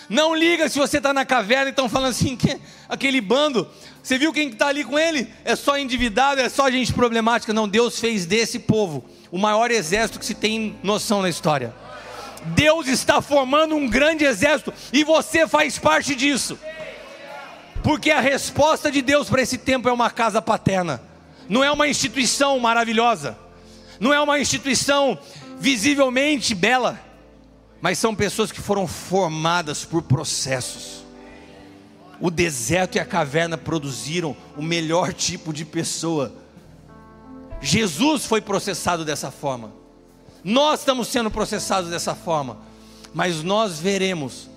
Não liga se você está na caverna e estão falando assim, que, aquele bando, você viu quem está ali com ele? É só endividado, é só gente problemática. Não, Deus fez desse povo o maior exército que se tem noção na história. Deus está formando um grande exército e você faz parte disso. Porque a resposta de Deus para esse tempo é uma casa paterna. Não é uma instituição maravilhosa. Não é uma instituição visivelmente bela, mas são pessoas que foram formadas por processos. O deserto e a caverna produziram o melhor tipo de pessoa Jesus foi processado dessa forma. Nós estamos sendo processados dessa forma. Mas nós veremos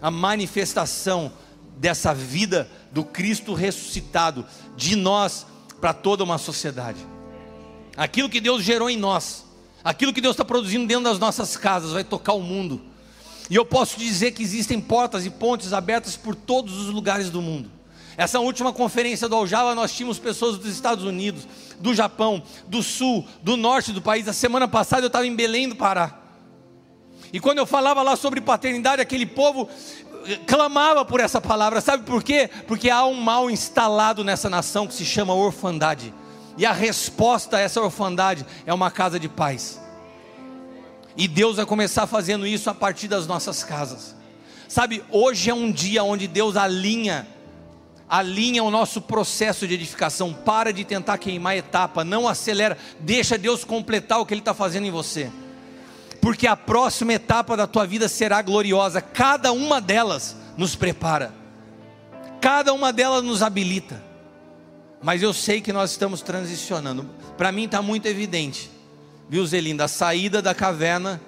a manifestação dessa vida do Cristo ressuscitado de nós para toda uma sociedade. Aquilo que Deus gerou em nós, aquilo que Deus está produzindo dentro das nossas casas, vai tocar o mundo. E eu posso dizer que existem portas e pontes abertas por todos os lugares do mundo. Essa última conferência do Aljava, nós tínhamos pessoas dos Estados Unidos, do Japão, do sul, do norte do país. A semana passada eu estava em Belém do Pará. E quando eu falava lá sobre paternidade, aquele povo clamava por essa palavra. Sabe por quê? Porque há um mal instalado nessa nação que se chama orfandade. E a resposta a essa orfandade é uma casa de paz. E Deus vai começar fazendo isso a partir das nossas casas. Sabe, hoje é um dia onde Deus alinha alinha o nosso processo de edificação, para de tentar queimar etapa, não acelera, deixa Deus completar o que Ele está fazendo em você, porque a próxima etapa da tua vida será gloriosa, cada uma delas nos prepara, cada uma delas nos habilita, mas eu sei que nós estamos transicionando, para mim está muito evidente, viu Zelinda, a saída da caverna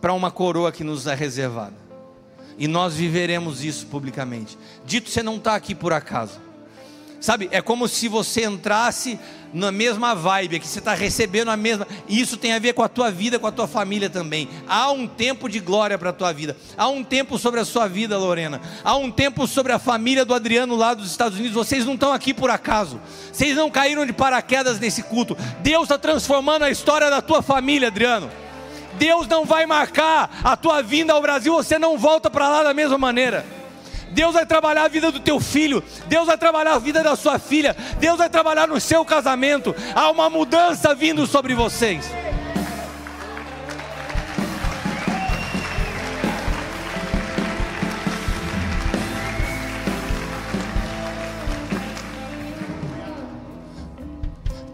para uma coroa que nos é reservada. E nós viveremos isso publicamente. Dito, você não está aqui por acaso. Sabe, é como se você entrasse na mesma vibe, que você está recebendo a mesma. E isso tem a ver com a tua vida, com a tua família também. Há um tempo de glória para a tua vida. Há um tempo sobre a sua vida, Lorena. Há um tempo sobre a família do Adriano lá dos Estados Unidos. Vocês não estão aqui por acaso. Vocês não caíram de paraquedas nesse culto. Deus está transformando a história da tua família, Adriano. Deus não vai marcar a tua vinda ao Brasil, você não volta para lá da mesma maneira. Deus vai trabalhar a vida do teu filho, Deus vai trabalhar a vida da sua filha, Deus vai trabalhar no seu casamento. Há uma mudança vindo sobre vocês.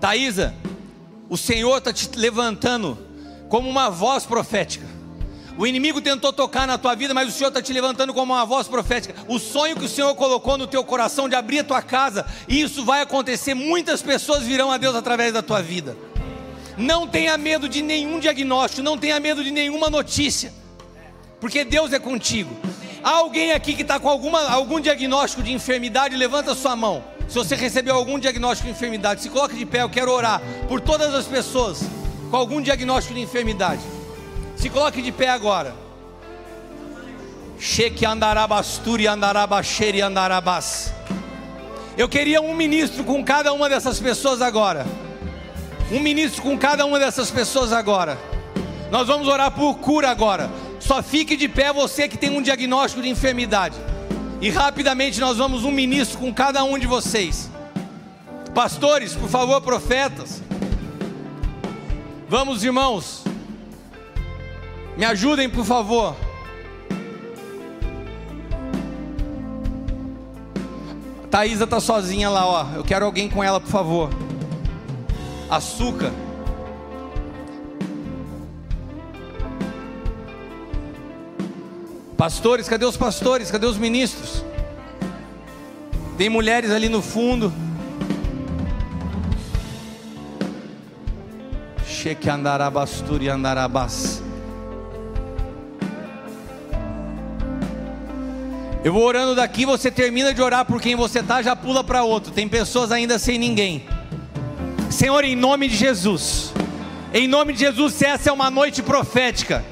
Thaisa, o Senhor está te levantando como uma voz profética. O inimigo tentou tocar na tua vida, mas o Senhor está te levantando como uma voz profética. O sonho que o Senhor colocou no teu coração de abrir a tua casa, isso vai acontecer. Muitas pessoas virão a Deus através da tua vida. Não tenha medo de nenhum diagnóstico, não tenha medo de nenhuma notícia, porque Deus é contigo. Há alguém aqui que está com alguma, algum diagnóstico de enfermidade? Levanta sua mão. Se você recebeu algum diagnóstico de enfermidade, se coloque de pé. Eu quero orar por todas as pessoas com algum diagnóstico de enfermidade. Se coloque de pé agora. Cheque andarabasturi andarabaxeri andarabas. Eu queria um ministro com cada uma dessas pessoas agora. Um ministro com cada uma dessas pessoas agora. Nós vamos orar por cura agora. Só fique de pé você que tem um diagnóstico de enfermidade. E rapidamente nós vamos um ministro com cada um de vocês. Pastores, por favor, profetas. Vamos, irmãos. Me ajudem, por favor. Thaisa está sozinha lá, ó. Eu quero alguém com ela, por favor. Açúcar. Pastores, cadê os pastores? Cadê os ministros? Tem mulheres ali no fundo. Cheque andarabasturi andarabas. Eu vou orando daqui, você termina de orar por quem você está, já pula para outro. Tem pessoas ainda sem ninguém. Senhor, em nome de Jesus, em nome de Jesus, essa é uma noite profética,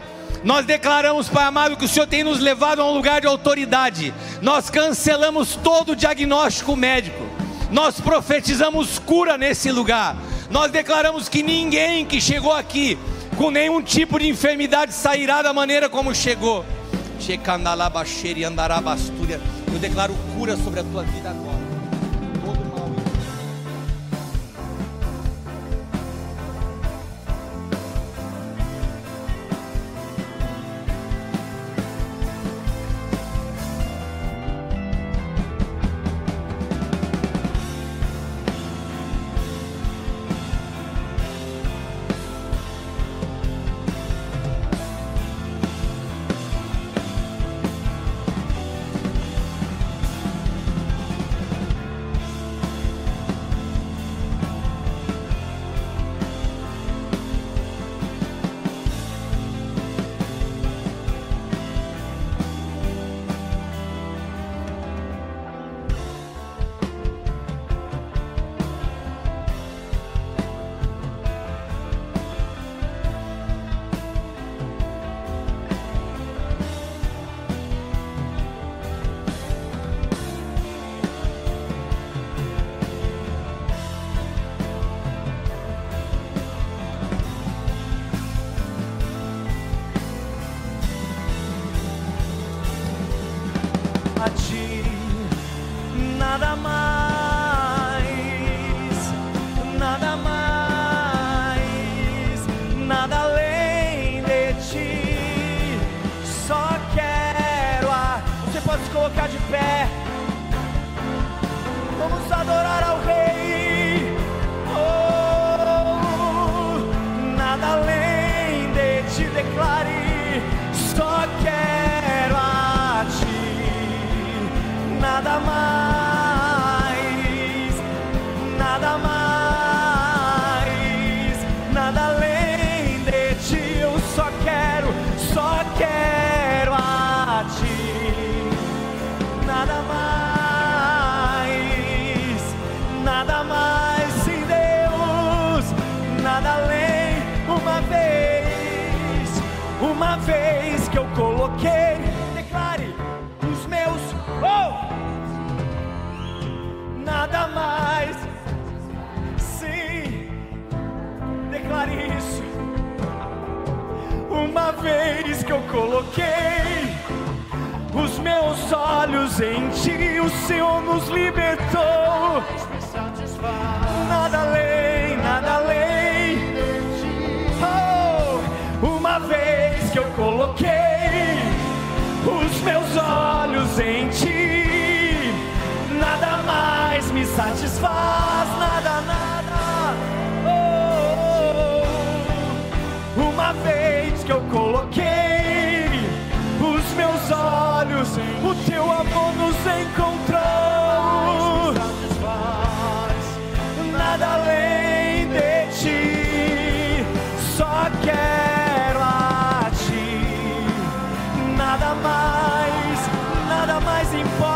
nós declaramos, Pai amado, que o Senhor tem nos levado a um lugar de autoridade. Nós cancelamos todo o diagnóstico médico. Nós profetizamos cura nesse lugar. Nós declaramos que ninguém que chegou aqui com nenhum tipo de enfermidade sairá da maneira como chegou. Eu declaro cura sobre a tua vida agora. Nada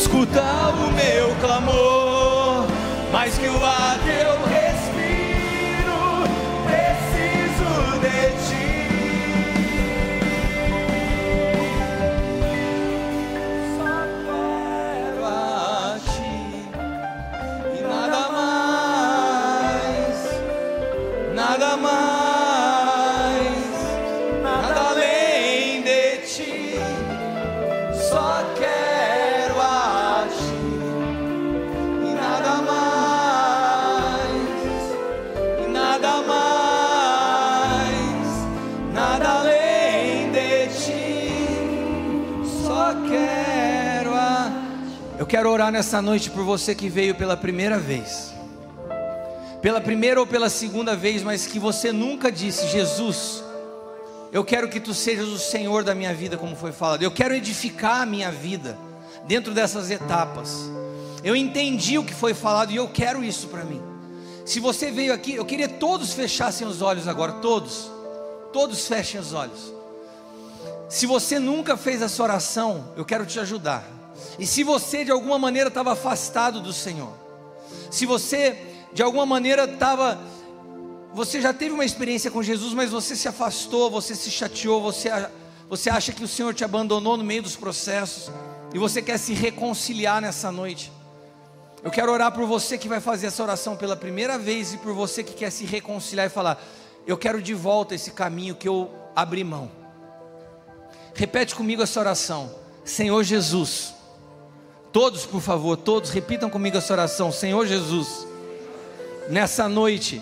Escuta, o meu clamor, mais que o que quero orar nessa noite por você que veio pela primeira vez. Pela primeira ou pela segunda vez, mas que você nunca disse, Jesus, eu quero que tu sejas o Senhor da minha vida, como foi falado. Eu quero edificar a minha vida dentro dessas etapas. Eu entendi o que foi falado e eu quero isso para mim. Se você veio aqui, eu queria todos fechassem os olhos agora, todos. Todos fechem os olhos. Se você nunca fez essa oração, eu quero te ajudar. E se você de alguma maneira estava afastado do Senhor, se você de alguma maneira estava, você já teve uma experiência com Jesus, mas você se afastou, você se chateou, você, você acha que o Senhor te abandonou no meio dos processos, e você quer se reconciliar nessa noite. Eu quero orar por você que vai fazer essa oração pela primeira vez e por você que quer se reconciliar e falar: Eu quero de volta esse caminho que eu abri mão. Repete comigo essa oração, Senhor Jesus. Todos, por favor, todos repitam comigo essa oração, Senhor Jesus. Nessa noite,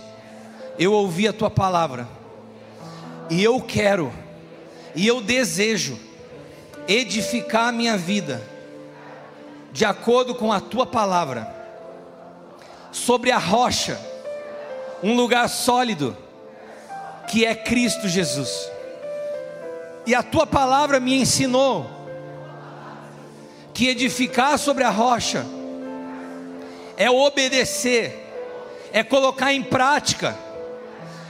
eu ouvi a tua palavra, e eu quero, e eu desejo edificar a minha vida, de acordo com a tua palavra, sobre a rocha, um lugar sólido, que é Cristo Jesus. E a tua palavra me ensinou que edificar sobre a rocha é obedecer, é colocar em prática.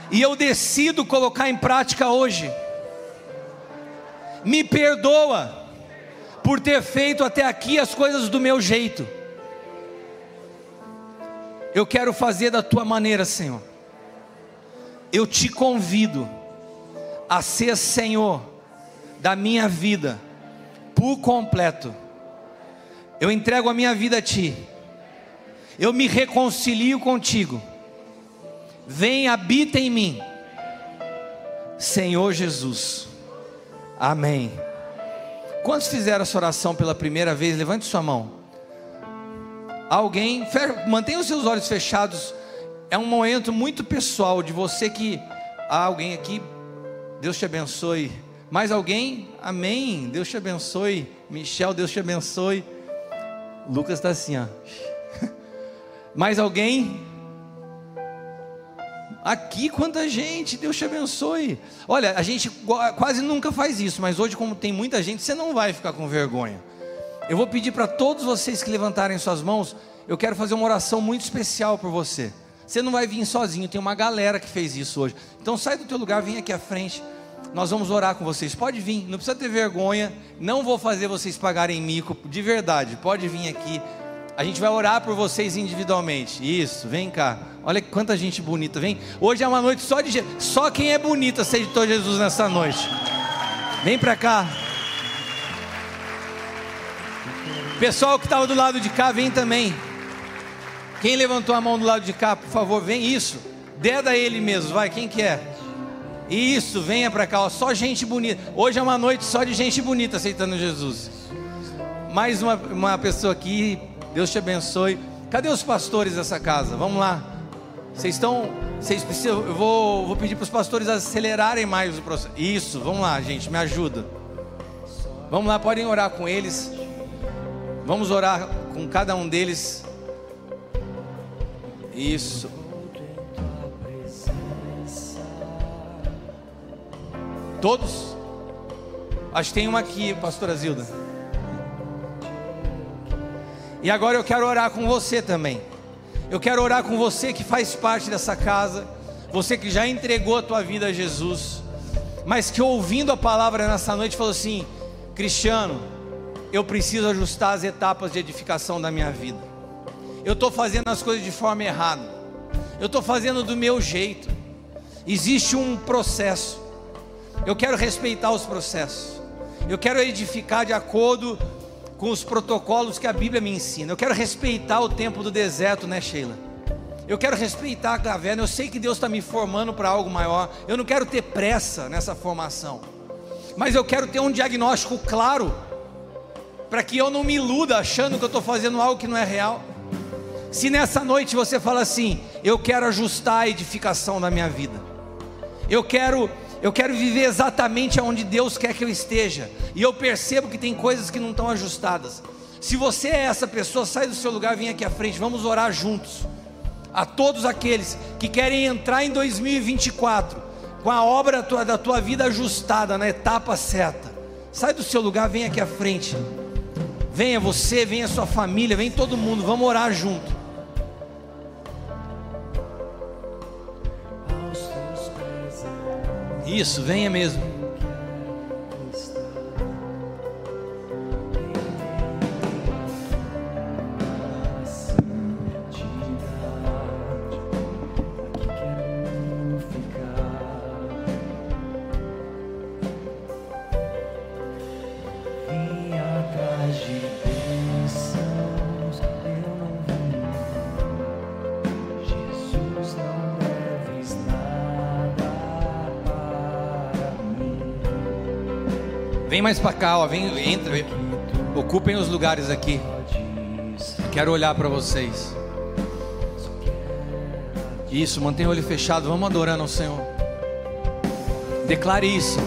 E eu decido colocar em prática hoje. Me perdoa por ter feito até aqui as coisas do meu jeito. Eu quero fazer da tua maneira, Senhor. Eu te convido a ser Senhor da minha vida por completo. Eu entrego a minha vida a ti. Eu me reconcilio contigo. Vem, habita em mim. Senhor Jesus. Amém. Quantos fizeram essa oração pela primeira vez? Levante sua mão. Alguém, mantenha os seus olhos fechados. É um momento muito pessoal de você que há alguém aqui. Deus te abençoe. Mais alguém? Amém. Deus te abençoe. Michel, Deus te abençoe. Lucas está assim, ó. *laughs* Mais alguém? Aqui, quanta gente, Deus te abençoe. Olha, a gente quase nunca faz isso, mas hoje, como tem muita gente, você não vai ficar com vergonha. Eu vou pedir para todos vocês que levantarem suas mãos, eu quero fazer uma oração muito especial por você. Você não vai vir sozinho, tem uma galera que fez isso hoje. Então sai do teu lugar, vem aqui à frente. Nós vamos orar com vocês. Pode vir, não precisa ter vergonha. Não vou fazer vocês pagarem mico, de verdade. Pode vir aqui. A gente vai orar por vocês individualmente. Isso, vem cá. Olha quanta gente bonita. Vem. Hoje é uma noite só de só quem é bonita aceitou Jesus nessa noite. Vem para cá. Pessoal que estava do lado de cá, vem também. Quem levantou a mão do lado de cá, por favor, vem isso. Deda ele mesmo, vai, quem que é? Isso, venha para cá, ó, só gente bonita. Hoje é uma noite só de gente bonita aceitando Jesus. Mais uma, uma pessoa aqui, Deus te abençoe. Cadê os pastores dessa casa? Vamos lá. Vocês estão, vocês precisam, eu vou, vou pedir para os pastores acelerarem mais o processo. Isso, vamos lá, gente, me ajuda. Vamos lá, podem orar com eles. Vamos orar com cada um deles. Isso. Todos? Acho que tem uma aqui, pastora Zilda. E agora eu quero orar com você também. Eu quero orar com você que faz parte dessa casa, você que já entregou a tua vida a Jesus, mas que ouvindo a palavra nessa noite falou assim: Cristiano, eu preciso ajustar as etapas de edificação da minha vida eu estou fazendo as coisas de forma errada, eu estou fazendo do meu jeito. Existe um processo, eu quero respeitar os processos, eu quero edificar de acordo com os protocolos que a Bíblia me ensina, eu quero respeitar o tempo do deserto, né, Sheila? Eu quero respeitar a caverna, eu sei que Deus está me formando para algo maior, eu não quero ter pressa nessa formação, mas eu quero ter um diagnóstico claro, para que eu não me iluda achando que eu estou fazendo algo que não é real. Se nessa noite você fala assim, eu quero ajustar a edificação da minha vida. Eu quero eu quero viver exatamente onde Deus quer que eu esteja. E eu percebo que tem coisas que não estão ajustadas. Se você é essa pessoa, sai do seu lugar, vem aqui à frente, vamos orar juntos. A todos aqueles que querem entrar em 2024 com a obra da tua vida ajustada na etapa certa. Sai do seu lugar, vem aqui à frente. Venha você, venha sua família, vem todo mundo, vamos orar junto. Isso, venha mesmo. Mais para cá, ó, vem, entra, ocupem os lugares aqui. Quero olhar para vocês. Isso, mantenha o olho fechado, vamos adorando ao Senhor. Declare isso.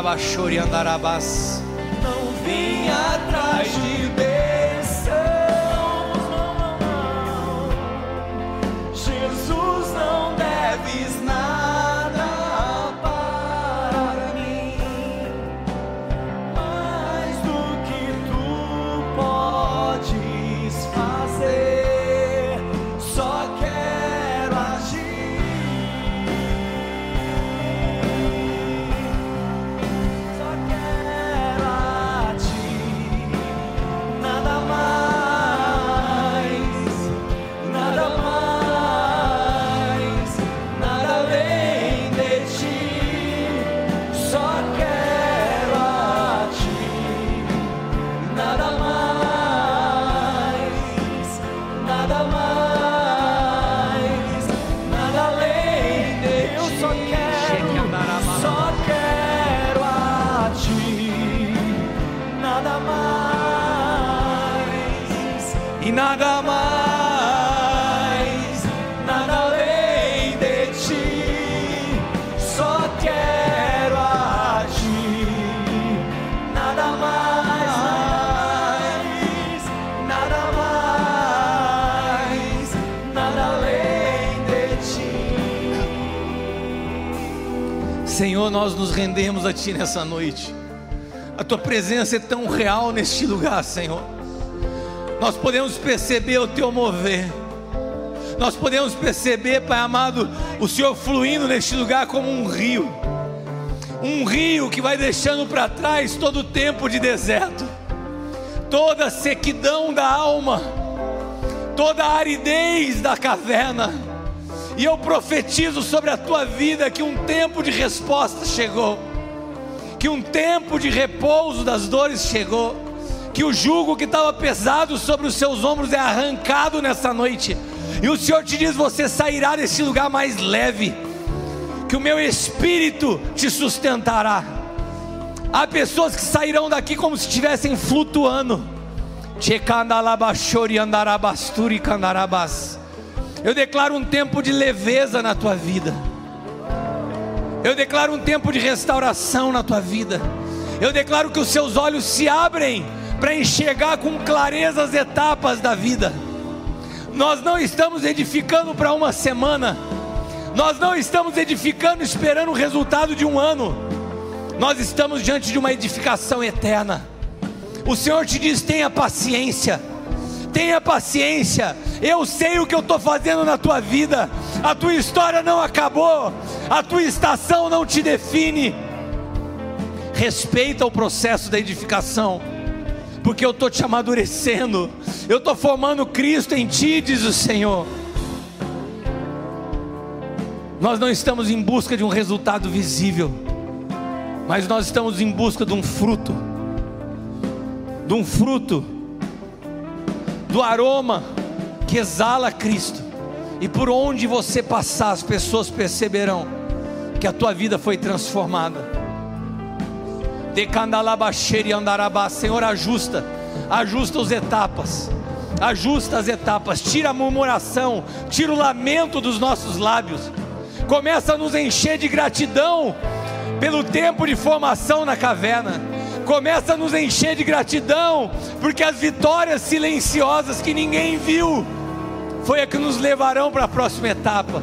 Andarabalabaxori andarabas. Rendemos a Ti nessa noite. A Tua presença é tão real neste lugar, Senhor. Nós podemos perceber o Teu mover. Nós podemos perceber, Pai amado, o Senhor fluindo neste lugar como um rio. Um rio que vai deixando para trás todo o tempo de deserto, toda a sequidão da alma, toda a aridez da caverna. E eu profetizo sobre a tua vida que um tempo de resposta chegou, que um tempo de repouso das dores chegou, que o jugo que estava pesado sobre os seus ombros é arrancado nessa noite, e o Senhor te diz: você sairá desse lugar mais leve, que o meu espírito te sustentará. Há pessoas que sairão daqui como se estivessem flutuando. Eu declaro um tempo de leveza na tua vida. Eu declaro um tempo de restauração na tua vida. Eu declaro que os seus olhos se abrem para enxergar com clareza as etapas da vida. Nós não estamos edificando para uma semana. Nós não estamos edificando esperando o resultado de um ano. Nós estamos diante de uma edificação eterna. O Senhor te diz: tenha paciência. Tenha paciência. Eu sei o que eu estou fazendo na tua vida. A tua história não acabou. A tua estação não te define. Respeita o processo da edificação. Porque eu estou te amadurecendo. Eu estou formando Cristo em ti, diz o Senhor. Nós não estamos em busca de um resultado visível, mas nós estamos em busca de um fruto, de um fruto, do aroma que exala Cristo, e por onde você passar, as pessoas perceberão que a tua vida foi transformada. Andarabá, Senhor, ajusta, ajusta as etapas, ajusta as etapas, tira a murmuração, tira o lamento dos nossos lábios começa a nos encher de gratidão pelo tempo de formação na caverna. Começa a nos encher de gratidão, porque as vitórias silenciosas que ninguém viu foi a que nos levarão para a próxima etapa.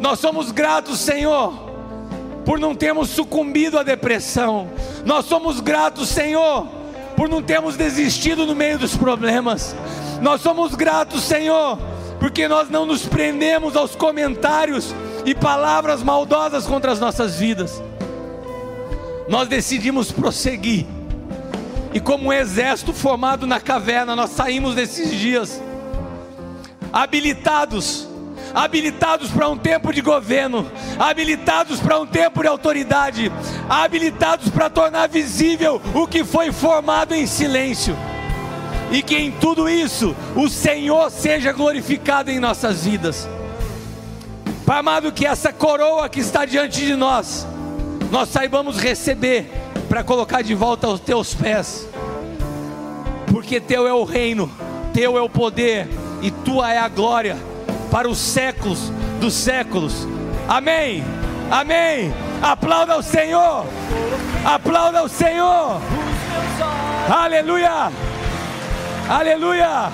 Nós somos gratos, Senhor, por não termos sucumbido à depressão. Nós somos gratos, Senhor, por não termos desistido no meio dos problemas. Nós somos gratos, Senhor, porque nós não nos prendemos aos comentários e palavras maldosas contra as nossas vidas. Nós decidimos prosseguir, e como um exército formado na caverna, nós saímos desses dias habilitados habilitados para um tempo de governo, habilitados para um tempo de autoridade, habilitados para tornar visível o que foi formado em silêncio e que em tudo isso o Senhor seja glorificado em nossas vidas. Pai amado, que essa coroa que está diante de nós, nós saibamos receber para colocar de volta aos teus pés, porque teu é o reino, teu é o poder e tua é a glória para os séculos dos séculos. Amém. Amém. Aplauda o Senhor. Aplauda o Senhor. Aleluia. Aleluia.